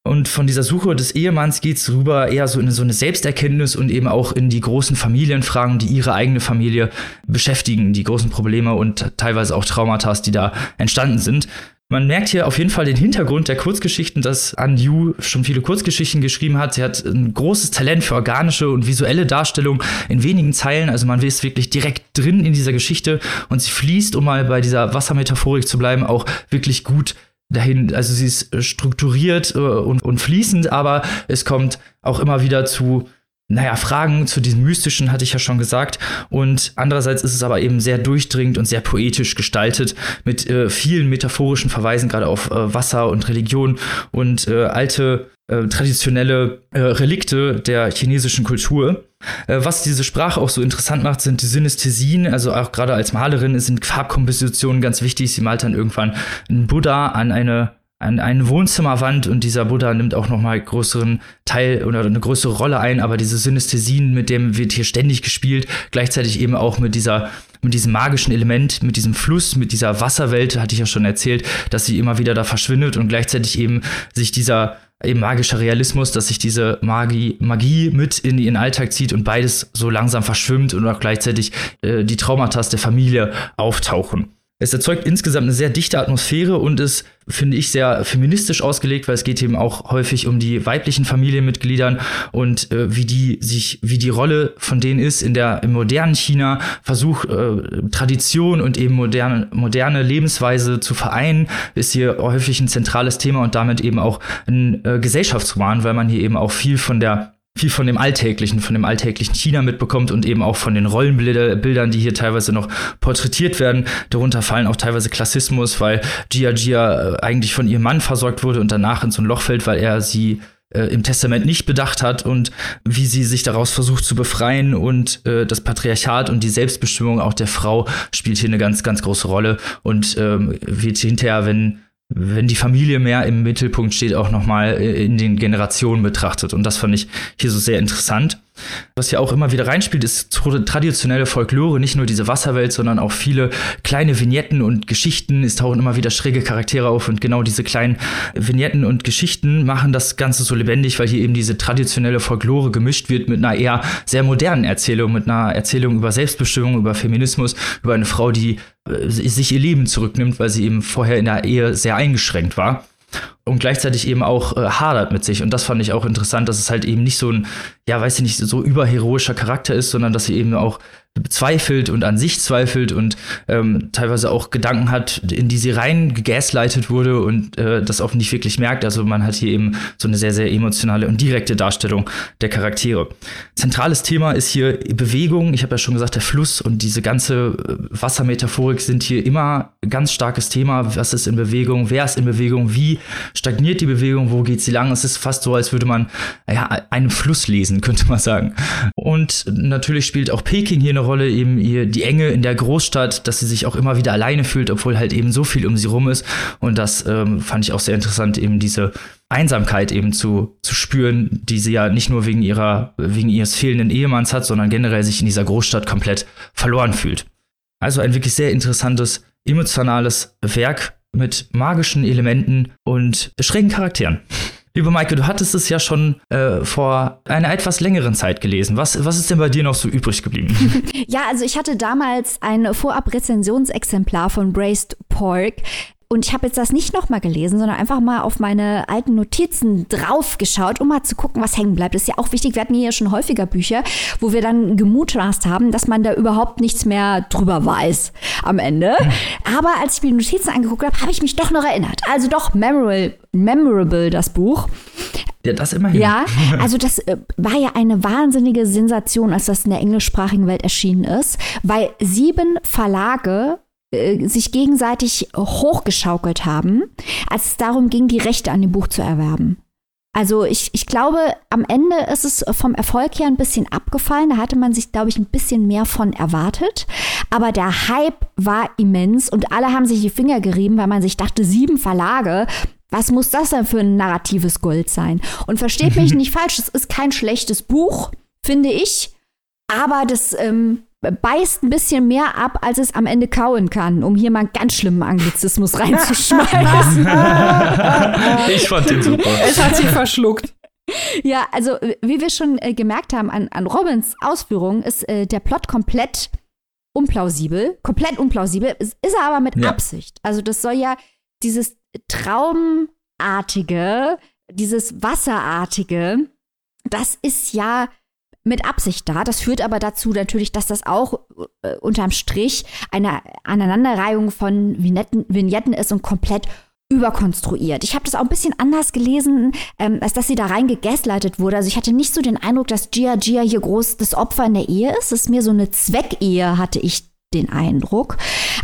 Und von dieser Suche des Ehemanns geht es rüber eher so in so eine Selbsterkenntnis und eben auch in die großen Familienfragen, die ihre eigene Familie beschäftigen, die großen Probleme und teilweise auch Traumata, die da entstanden sind. Man merkt hier auf jeden Fall den Hintergrund der Kurzgeschichten, dass An Yu schon viele Kurzgeschichten geschrieben hat. Sie hat ein großes Talent für organische und visuelle Darstellung in wenigen Zeilen. Also man ist wirklich direkt drin in dieser Geschichte und sie fließt, um mal bei dieser Wassermetaphorik zu bleiben, auch wirklich gut dahin, also sie ist äh, strukturiert äh, und, und fließend, aber es kommt auch immer wieder zu naja, Fragen zu diesem Mystischen hatte ich ja schon gesagt. Und andererseits ist es aber eben sehr durchdringend und sehr poetisch gestaltet mit äh, vielen metaphorischen Verweisen gerade auf äh, Wasser und Religion und äh, alte äh, traditionelle äh, Relikte der chinesischen Kultur. Äh, was diese Sprache auch so interessant macht, sind die Synästhesien. Also auch gerade als Malerin sind Farbkompositionen ganz wichtig. Sie malt dann irgendwann einen Buddha an eine an eine Wohnzimmerwand und dieser Buddha nimmt auch noch mal größeren Teil oder eine größere Rolle ein, aber diese Synästhesien, mit dem wird hier ständig gespielt, gleichzeitig eben auch mit dieser mit diesem magischen Element, mit diesem Fluss, mit dieser Wasserwelt, hatte ich ja schon erzählt, dass sie immer wieder da verschwindet und gleichzeitig eben sich dieser eben magischer Realismus, dass sich diese Magie, Magie mit in ihren Alltag zieht und beides so langsam verschwimmt und auch gleichzeitig äh, die Traumata der Familie auftauchen. Es erzeugt insgesamt eine sehr dichte Atmosphäre und ist, finde ich, sehr feministisch ausgelegt, weil es geht eben auch häufig um die weiblichen Familienmitgliedern und äh, wie die sich, wie die Rolle von denen ist in der im modernen China, Versuch äh, Tradition und eben moderne, moderne Lebensweise zu vereinen, ist hier häufig ein zentrales Thema und damit eben auch ein äh, Gesellschaftsroman, weil man hier eben auch viel von der viel von dem Alltäglichen, von dem alltäglichen China mitbekommt und eben auch von den Rollenbildern, die hier teilweise noch porträtiert werden. Darunter fallen auch teilweise Klassismus, weil Gia Gia äh, eigentlich von ihrem Mann versorgt wurde und danach in so ein Loch fällt, weil er sie äh, im Testament nicht bedacht hat und wie sie sich daraus versucht zu befreien und äh, das Patriarchat und die Selbstbestimmung auch der Frau spielt hier eine ganz, ganz große Rolle und ähm, wird hinterher, wenn wenn die Familie mehr im Mittelpunkt steht, auch nochmal äh, in den Generationen betrachtet. Und das fand ich hier so sehr interessant. Was ja auch immer wieder reinspielt, ist traditionelle Folklore, nicht nur diese Wasserwelt, sondern auch viele kleine Vignetten und Geschichten. Es tauchen immer wieder schräge Charaktere auf und genau diese kleinen Vignetten und Geschichten machen das Ganze so lebendig, weil hier eben diese traditionelle Folklore gemischt wird mit einer eher sehr modernen Erzählung, mit einer Erzählung über Selbstbestimmung, über Feminismus, über eine Frau, die äh, sich ihr Leben zurücknimmt, weil sie eben vorher in der Ehe sehr eingeschränkt war und gleichzeitig eben auch äh, hadert mit sich. Und das fand ich auch interessant, dass es halt eben nicht so ein, ja, weiß ich nicht, so überheroischer Charakter ist, sondern dass sie eben auch zweifelt und an sich zweifelt und ähm, teilweise auch Gedanken hat, in die sie rein gegaslightet wurde und äh, das auch nicht wirklich merkt. Also man hat hier eben so eine sehr, sehr emotionale und direkte Darstellung der Charaktere. Zentrales Thema ist hier Bewegung. Ich habe ja schon gesagt, der Fluss und diese ganze äh, Wassermetaphorik sind hier immer ganz starkes Thema. Was ist in Bewegung? Wer ist in Bewegung? Wie stagniert die Bewegung? Wo geht sie lang? Es ist fast so, als würde man ja, einen Fluss lesen, könnte man sagen. Und natürlich spielt auch Peking hier eine Rolle, eben ihr, die Enge in der Großstadt, dass sie sich auch immer wieder alleine fühlt, obwohl halt eben so viel um sie rum ist. Und das ähm, fand ich auch sehr interessant, eben diese Einsamkeit eben zu, zu spüren, die sie ja nicht nur wegen ihrer, wegen ihres fehlenden Ehemanns hat, sondern generell sich in dieser Großstadt komplett verloren fühlt. Also ein wirklich sehr interessantes, emotionales Werk mit magischen Elementen und schrägen Charakteren. Liebe Maike, du hattest es ja schon äh, vor einer etwas längeren Zeit gelesen. Was, was ist denn bei dir noch so übrig geblieben? [LAUGHS] ja, also ich hatte damals ein Vorab-Rezensionsexemplar von Braced Pork. Und ich habe jetzt das nicht nochmal gelesen, sondern einfach mal auf meine alten Notizen draufgeschaut, um mal zu gucken, was hängen bleibt. Das ist ja auch wichtig. Wir hatten hier schon häufiger Bücher, wo wir dann gemutmaßt haben, dass man da überhaupt nichts mehr drüber weiß am Ende. Aber als ich mir die Notizen angeguckt habe, habe ich mich doch noch erinnert. Also doch memorable, memorable das Buch. Ja, das immerhin. Ja, [LAUGHS] also das äh, war ja eine wahnsinnige Sensation, als das in der englischsprachigen Welt erschienen ist, weil sieben Verlage sich gegenseitig hochgeschaukelt haben, als es darum ging, die Rechte an dem Buch zu erwerben. Also ich, ich glaube, am Ende ist es vom Erfolg her ein bisschen abgefallen. Da hatte man sich, glaube ich, ein bisschen mehr von erwartet. Aber der Hype war immens und alle haben sich die Finger gerieben, weil man sich dachte, sieben Verlage, was muss das denn für ein narratives Gold sein? Und versteht mich [LAUGHS] nicht falsch, es ist kein schlechtes Buch, finde ich. Aber das ähm, beißt ein bisschen mehr ab, als es am Ende kauen kann, um hier mal einen ganz schlimmen Anglizismus reinzuschmeißen. [LAUGHS] ich fand den super. Es hat sie verschluckt. Ja, also wie wir schon äh, gemerkt haben an, an Robins Ausführungen, ist äh, der Plot komplett unplausibel, komplett unplausibel, ist, ist er aber mit ja. Absicht. Also das soll ja dieses Traumartige, dieses Wasserartige, das ist ja mit Absicht da. Das führt aber dazu natürlich, dass das auch äh, unterm Strich eine Aneinanderreihung von Vignetten, Vignetten ist und komplett überkonstruiert. Ich habe das auch ein bisschen anders gelesen, ähm, als dass sie da rein gegaslightet wurde. Also ich hatte nicht so den Eindruck, dass Gia Gia hier groß das Opfer in der Ehe ist. Es ist mir so eine Zweckehe, hatte ich den Eindruck.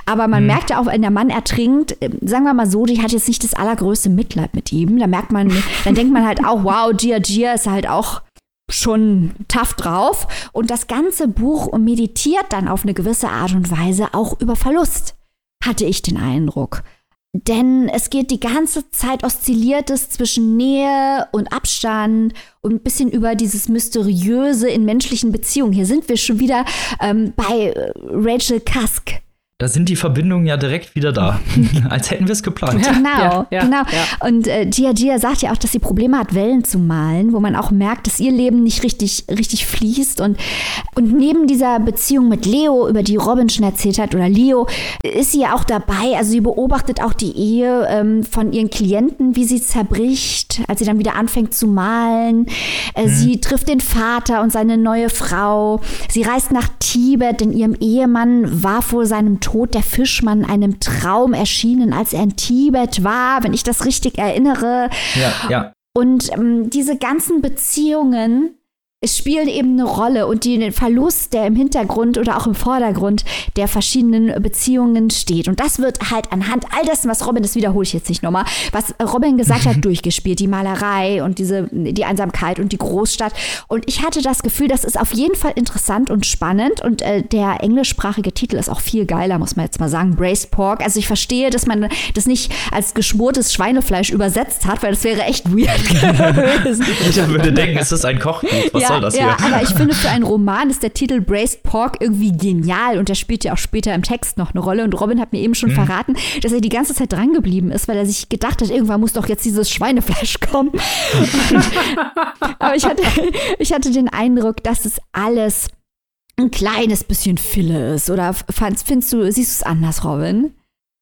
Aber man mhm. merkte auch, wenn der Mann ertrinkt, äh, sagen wir mal so, die hat jetzt nicht das allergrößte Mitleid mit ihm. Da merkt man, [LAUGHS] dann denkt man halt auch, wow, Gia Gia ist halt auch schon tough drauf. Und das ganze Buch meditiert dann auf eine gewisse Art und Weise auch über Verlust, hatte ich den Eindruck. Denn es geht die ganze Zeit oszilliert es zwischen Nähe und Abstand und ein bisschen über dieses Mysteriöse in menschlichen Beziehungen. Hier sind wir schon wieder ähm, bei äh, Rachel Cusk. Da sind die Verbindungen ja direkt wieder da, [LAUGHS] als hätten wir es geplant. Ja, genau, ja, ja, genau. Und äh, Gia Gia sagt ja auch, dass sie Probleme hat, Wellen zu malen, wo man auch merkt, dass ihr Leben nicht richtig, richtig fließt. Und, und neben dieser Beziehung mit Leo, über die Robin schon erzählt hat, oder Leo, ist sie ja auch dabei. Also sie beobachtet auch die Ehe ähm, von ihren Klienten, wie sie zerbricht, als sie dann wieder anfängt zu malen. Äh, mhm. Sie trifft den Vater und seine neue Frau. Sie reist nach Tibet, denn ihrem Ehemann war vor seinem Tod der Fischmann einem Traum erschienen, als er in Tibet war, wenn ich das richtig erinnere. Ja, ja. Und ähm, diese ganzen Beziehungen es spielt eben eine Rolle und den Verlust, der im Hintergrund oder auch im Vordergrund der verschiedenen Beziehungen steht. Und das wird halt anhand all dessen, was Robin, das wiederhole ich jetzt nicht nochmal, was Robin gesagt hat, [LAUGHS] durchgespielt. Die Malerei und diese, die Einsamkeit und die Großstadt. Und ich hatte das Gefühl, das ist auf jeden Fall interessant und spannend. Und äh, der englischsprachige Titel ist auch viel geiler, muss man jetzt mal sagen. Braised Pork. Also ich verstehe, dass man das nicht als geschmortes Schweinefleisch übersetzt hat, weil das wäre echt weird gewesen. [LAUGHS] Ich würde denken, es ist ein Kochbuch. Was ja, soll das ja, hier? aber ich finde, für einen [LAUGHS] Roman ist der Titel Braised Pork irgendwie genial und der spielt ja auch später im Text noch eine Rolle. Und Robin hat mir eben schon mhm. verraten, dass er die ganze Zeit drangeblieben ist, weil er sich gedacht hat, irgendwann muss doch jetzt dieses Schweinefleisch kommen. [LAUGHS] aber ich hatte, ich hatte den Eindruck, dass es alles ein kleines bisschen Fille ist. Oder findest du, siehst du es anders, Robin?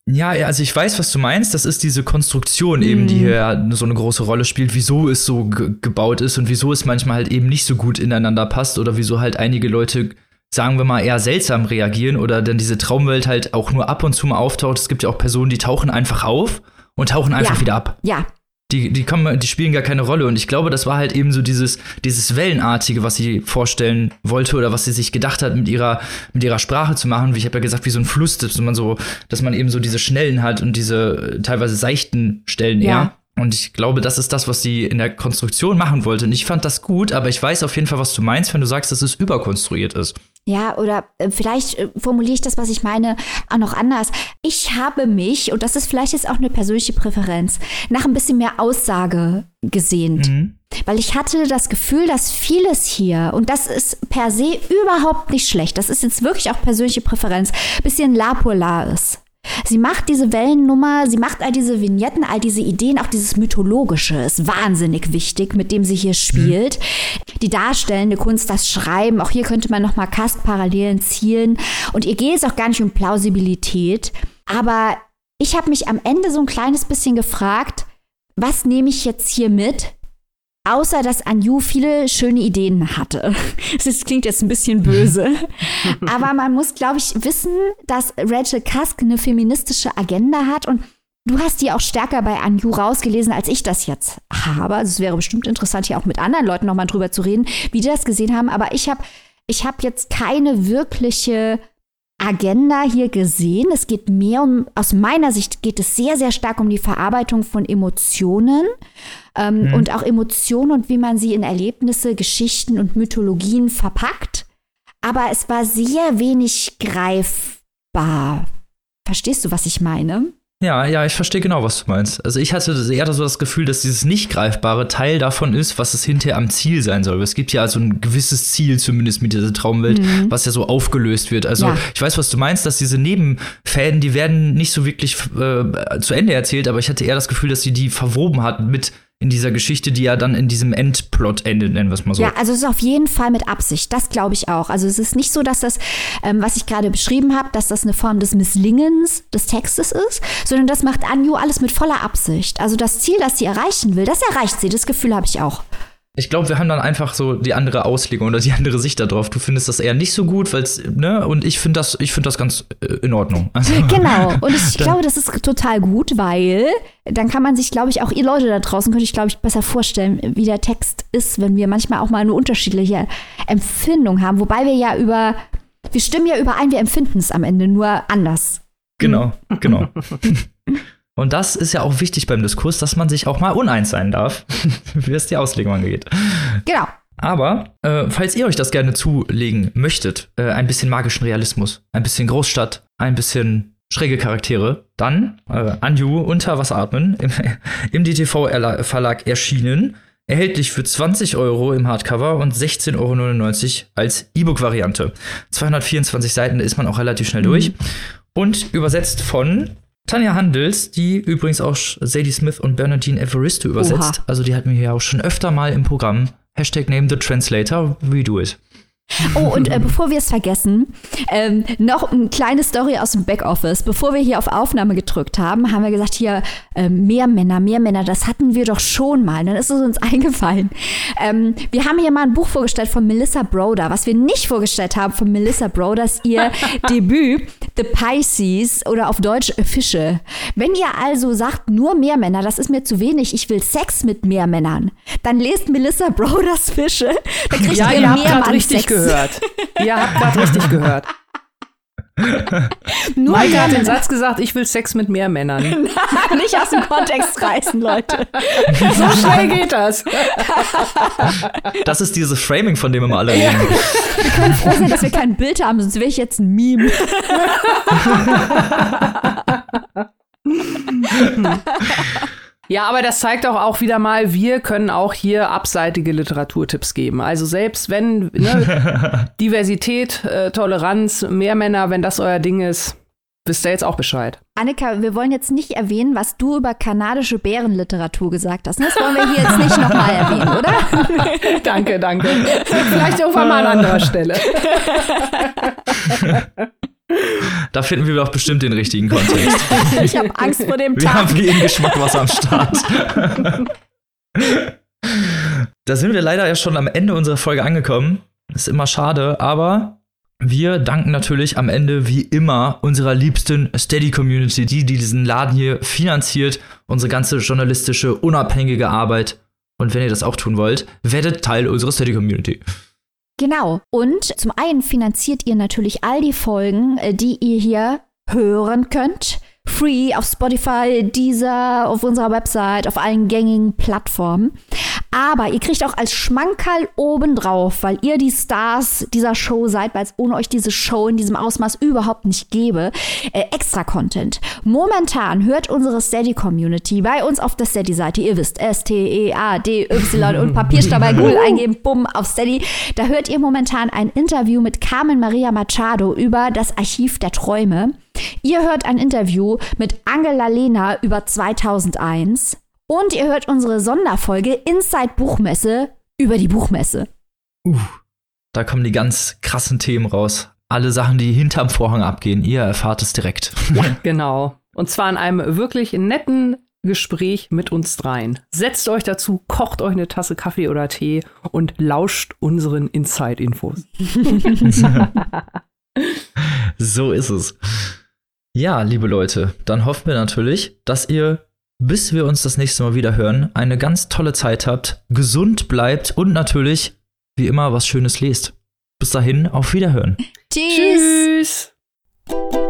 Ja, also ich weiß, was du meinst. Das ist diese Konstruktion mhm. eben, die mhm. hier so eine große Rolle spielt, wieso es so gebaut ist und wieso es manchmal halt eben nicht so gut ineinander passt oder wieso halt einige Leute, sagen wir mal, eher seltsam reagieren oder dann diese Traumwelt halt auch nur ab und zu mal auftaucht. Es gibt ja auch Personen, die tauchen einfach auf und tauchen einfach ja. wieder ab. Ja, die, die, kommen, die spielen gar keine Rolle. Und ich glaube, das war halt eben so dieses, dieses Wellenartige, was sie vorstellen wollte oder was sie sich gedacht hat, mit ihrer, mit ihrer Sprache zu machen. Wie ich habe ja gesagt, wie so ein Fluss, dass man so, dass man eben so diese Schnellen hat und diese teilweise seichten Stellen ja. eher. Und ich glaube, das ist das, was sie in der Konstruktion machen wollte. Und ich fand das gut, aber ich weiß auf jeden Fall, was du meinst, wenn du sagst, dass es überkonstruiert ist. Ja, oder äh, vielleicht äh, formuliere ich das, was ich meine, auch noch anders. Ich habe mich, und das ist vielleicht jetzt auch eine persönliche Präferenz, nach ein bisschen mehr Aussage gesehnt. Mhm. Weil ich hatte das Gefühl, dass vieles hier, und das ist per se überhaupt nicht schlecht, das ist jetzt wirklich auch persönliche Präferenz, bisschen la pour la ist. Sie macht diese Wellennummer, sie macht all diese Vignetten, all diese Ideen, auch dieses Mythologische ist wahnsinnig wichtig, mit dem sie hier spielt. Mhm. Die darstellende Kunst, das Schreiben, auch hier könnte man nochmal Cast-Parallelen zielen. Und ihr geht es auch gar nicht um Plausibilität, aber ich habe mich am Ende so ein kleines bisschen gefragt, was nehme ich jetzt hier mit? Außer dass Anju viele schöne Ideen hatte. [LAUGHS] Das klingt jetzt ein bisschen böse. [LAUGHS] Aber man muss, glaube ich, wissen, dass Rachel Cusk eine feministische Agenda hat und Du hast die auch stärker bei Anju rausgelesen, als ich das jetzt habe. Also es wäre bestimmt interessant, hier auch mit anderen Leuten nochmal drüber zu reden, wie die das gesehen haben. Aber ich habe ich hab jetzt keine wirkliche Agenda hier gesehen. Es geht mehr um, aus meiner Sicht geht es sehr, sehr stark um die Verarbeitung von Emotionen ähm, mhm. und auch Emotionen und wie man sie in Erlebnisse, Geschichten und Mythologien verpackt. Aber es war sehr wenig greifbar. Verstehst du, was ich meine? Ja, ja, ich verstehe genau, was du meinst. Also ich hatte eher so das Gefühl, dass dieses nicht greifbare Teil davon ist, was es hinterher am Ziel sein soll. Es gibt ja so ein gewisses Ziel, zumindest mit dieser Traumwelt, mhm. was ja so aufgelöst wird. Also ja. ich weiß, was du meinst, dass diese Nebenfäden, die werden nicht so wirklich äh, zu Ende erzählt, aber ich hatte eher das Gefühl, dass sie die verwoben hat mit in dieser Geschichte, die ja dann in diesem Endplot endet, nennen wir es mal so. Ja, also es ist auf jeden Fall mit Absicht. Das glaube ich auch. Also es ist nicht so, dass das, ähm, was ich gerade beschrieben habe, dass das eine Form des Misslingens des Textes ist, sondern das macht Anju alles mit voller Absicht. Also das Ziel, das sie erreichen will, das erreicht sie. Das Gefühl habe ich auch. Ich glaube, wir haben dann einfach so die andere Auslegung oder die andere Sicht darauf. Du findest das eher nicht so gut, weil ne, und ich finde das, ich finde das ganz äh, in Ordnung. Also, [LAUGHS] genau. Und ich [LAUGHS] glaube, das ist total gut, weil dann kann man sich, glaube ich, auch ihr Leute da draußen könnte ich, glaube ich, besser vorstellen, wie der Text ist, wenn wir manchmal auch mal eine unterschiedliche Empfindung haben. Wobei wir ja über, wir stimmen ja überein, wir empfinden es am Ende nur anders. Genau, genau. [LAUGHS] Und das ist ja auch wichtig beim Diskurs, dass man sich auch mal uneins sein darf, [LAUGHS] wie es die Auslegung angeht. Genau. Aber äh, falls ihr euch das gerne zulegen möchtet, äh, ein bisschen magischen Realismus, ein bisschen Großstadt, ein bisschen schräge Charaktere, dann äh, Anju unter was atmen im, [LAUGHS] im DTV-Verlag erschienen. Erhältlich für 20 Euro im Hardcover und 16,99 Euro als E-Book-Variante. 224 Seiten, da ist man auch relativ schnell durch. Mhm. Und übersetzt von Tanja Handels, die übrigens auch Sadie Smith und Bernadine Evaristo übersetzt. Oha. Also die hatten wir hier auch schon öfter mal im Programm. Hashtag name the translator, we do it. Oh, und äh, [LAUGHS] bevor wir es vergessen, ähm, noch eine kleine Story aus dem Backoffice. Bevor wir hier auf Aufnahme gedrückt haben, haben wir gesagt, hier äh, mehr Männer, mehr Männer, das hatten wir doch schon mal. Dann ist es uns [LAUGHS] eingefallen. Ähm, wir haben hier mal ein Buch vorgestellt von Melissa Broder. Was wir nicht vorgestellt haben von Melissa Broder ist ihr [LAUGHS] Debüt, The Pisces oder auf Deutsch Fische. Wenn ihr also sagt, nur mehr Männer, das ist mir zu wenig, ich will Sex mit mehr Männern, dann lest Melissa Broders Fische. Da kriegt ja, ihr, ihr mehr Mann richtig Sex gehört. [LAUGHS] Ihr habt gerade richtig gehört. [LAUGHS] Nur Maike hat den Satz gesagt, ich will Sex mit mehr Männern. [LAUGHS] Nicht aus dem Kontext reißen, Leute. so schnell geht das. Das ist dieses Framing, von dem wir alle reden. Wir können froh sein, dass wir kein Bild haben, sonst wäre ich jetzt ein Meme. Ja, aber das zeigt auch, auch wieder mal, wir können auch hier abseitige Literaturtipps geben. Also selbst wenn ne, [LAUGHS] Diversität, äh, Toleranz, mehr Männer, wenn das euer Ding ist, wisst ihr jetzt auch Bescheid. Annika, wir wollen jetzt nicht erwähnen, was du über kanadische Bärenliteratur gesagt hast. Das wollen wir hier jetzt nicht nochmal erwähnen, oder? [LAUGHS] danke, danke. Vielleicht irgendwann mal an anderer Stelle. [LAUGHS] Da finden wir doch bestimmt den richtigen Kontext. [LAUGHS] ich habe Angst vor dem Tag. Wir haben jeden Geschmack was am Start. da sind wir leider ja schon am Ende unserer Folge angekommen. Ist immer schade, aber wir danken natürlich am Ende wie immer unserer liebsten Steady Community, die, die diesen Laden hier finanziert, unsere ganze journalistische, unabhängige Arbeit. Und wenn ihr das auch tun wollt, werdet Teil unserer Steady Community. Genau. Und zum einen finanziert ihr natürlich all die Folgen, äh, die ihr hier hören könnt free auf Spotify, Deezer, auf unserer Website, auf allen gängigen Plattformen. Aber ihr kriegt auch als Schmankerl obendrauf, weil ihr die Stars dieser Show seid, weil es ohne euch diese Show in diesem Ausmaß überhaupt nicht gäbe, äh, extra Content. Momentan hört unsere Steady-Community bei uns auf der Steady-Seite, ihr wisst, S-T-E-A-D-Y und [LAUGHS] Papierstab bei Google eingeben, bumm, auf Steady. Da hört ihr momentan ein Interview mit Carmen Maria Machado über das Archiv der Träume. Ihr hört ein Interview mit Angela Lehner über 2001 und ihr hört unsere Sonderfolge Inside Buchmesse über die Buchmesse. Uh, da kommen die ganz krassen Themen raus. Alle Sachen, die hinterm Vorhang abgehen, ihr erfahrt es direkt. Ja, [LAUGHS] genau. Und zwar in einem wirklich netten Gespräch mit uns dreien. Setzt euch dazu, kocht euch eine Tasse Kaffee oder Tee und lauscht unseren Inside-Infos. [LAUGHS] so ist es. Ja, liebe Leute, dann hoffen wir natürlich, dass ihr, bis wir uns das nächste Mal wieder hören, eine ganz tolle Zeit habt, gesund bleibt und natürlich, wie immer, was Schönes lest. Bis dahin, auf Wiederhören. Tschüss. Tschüss. Tschüss.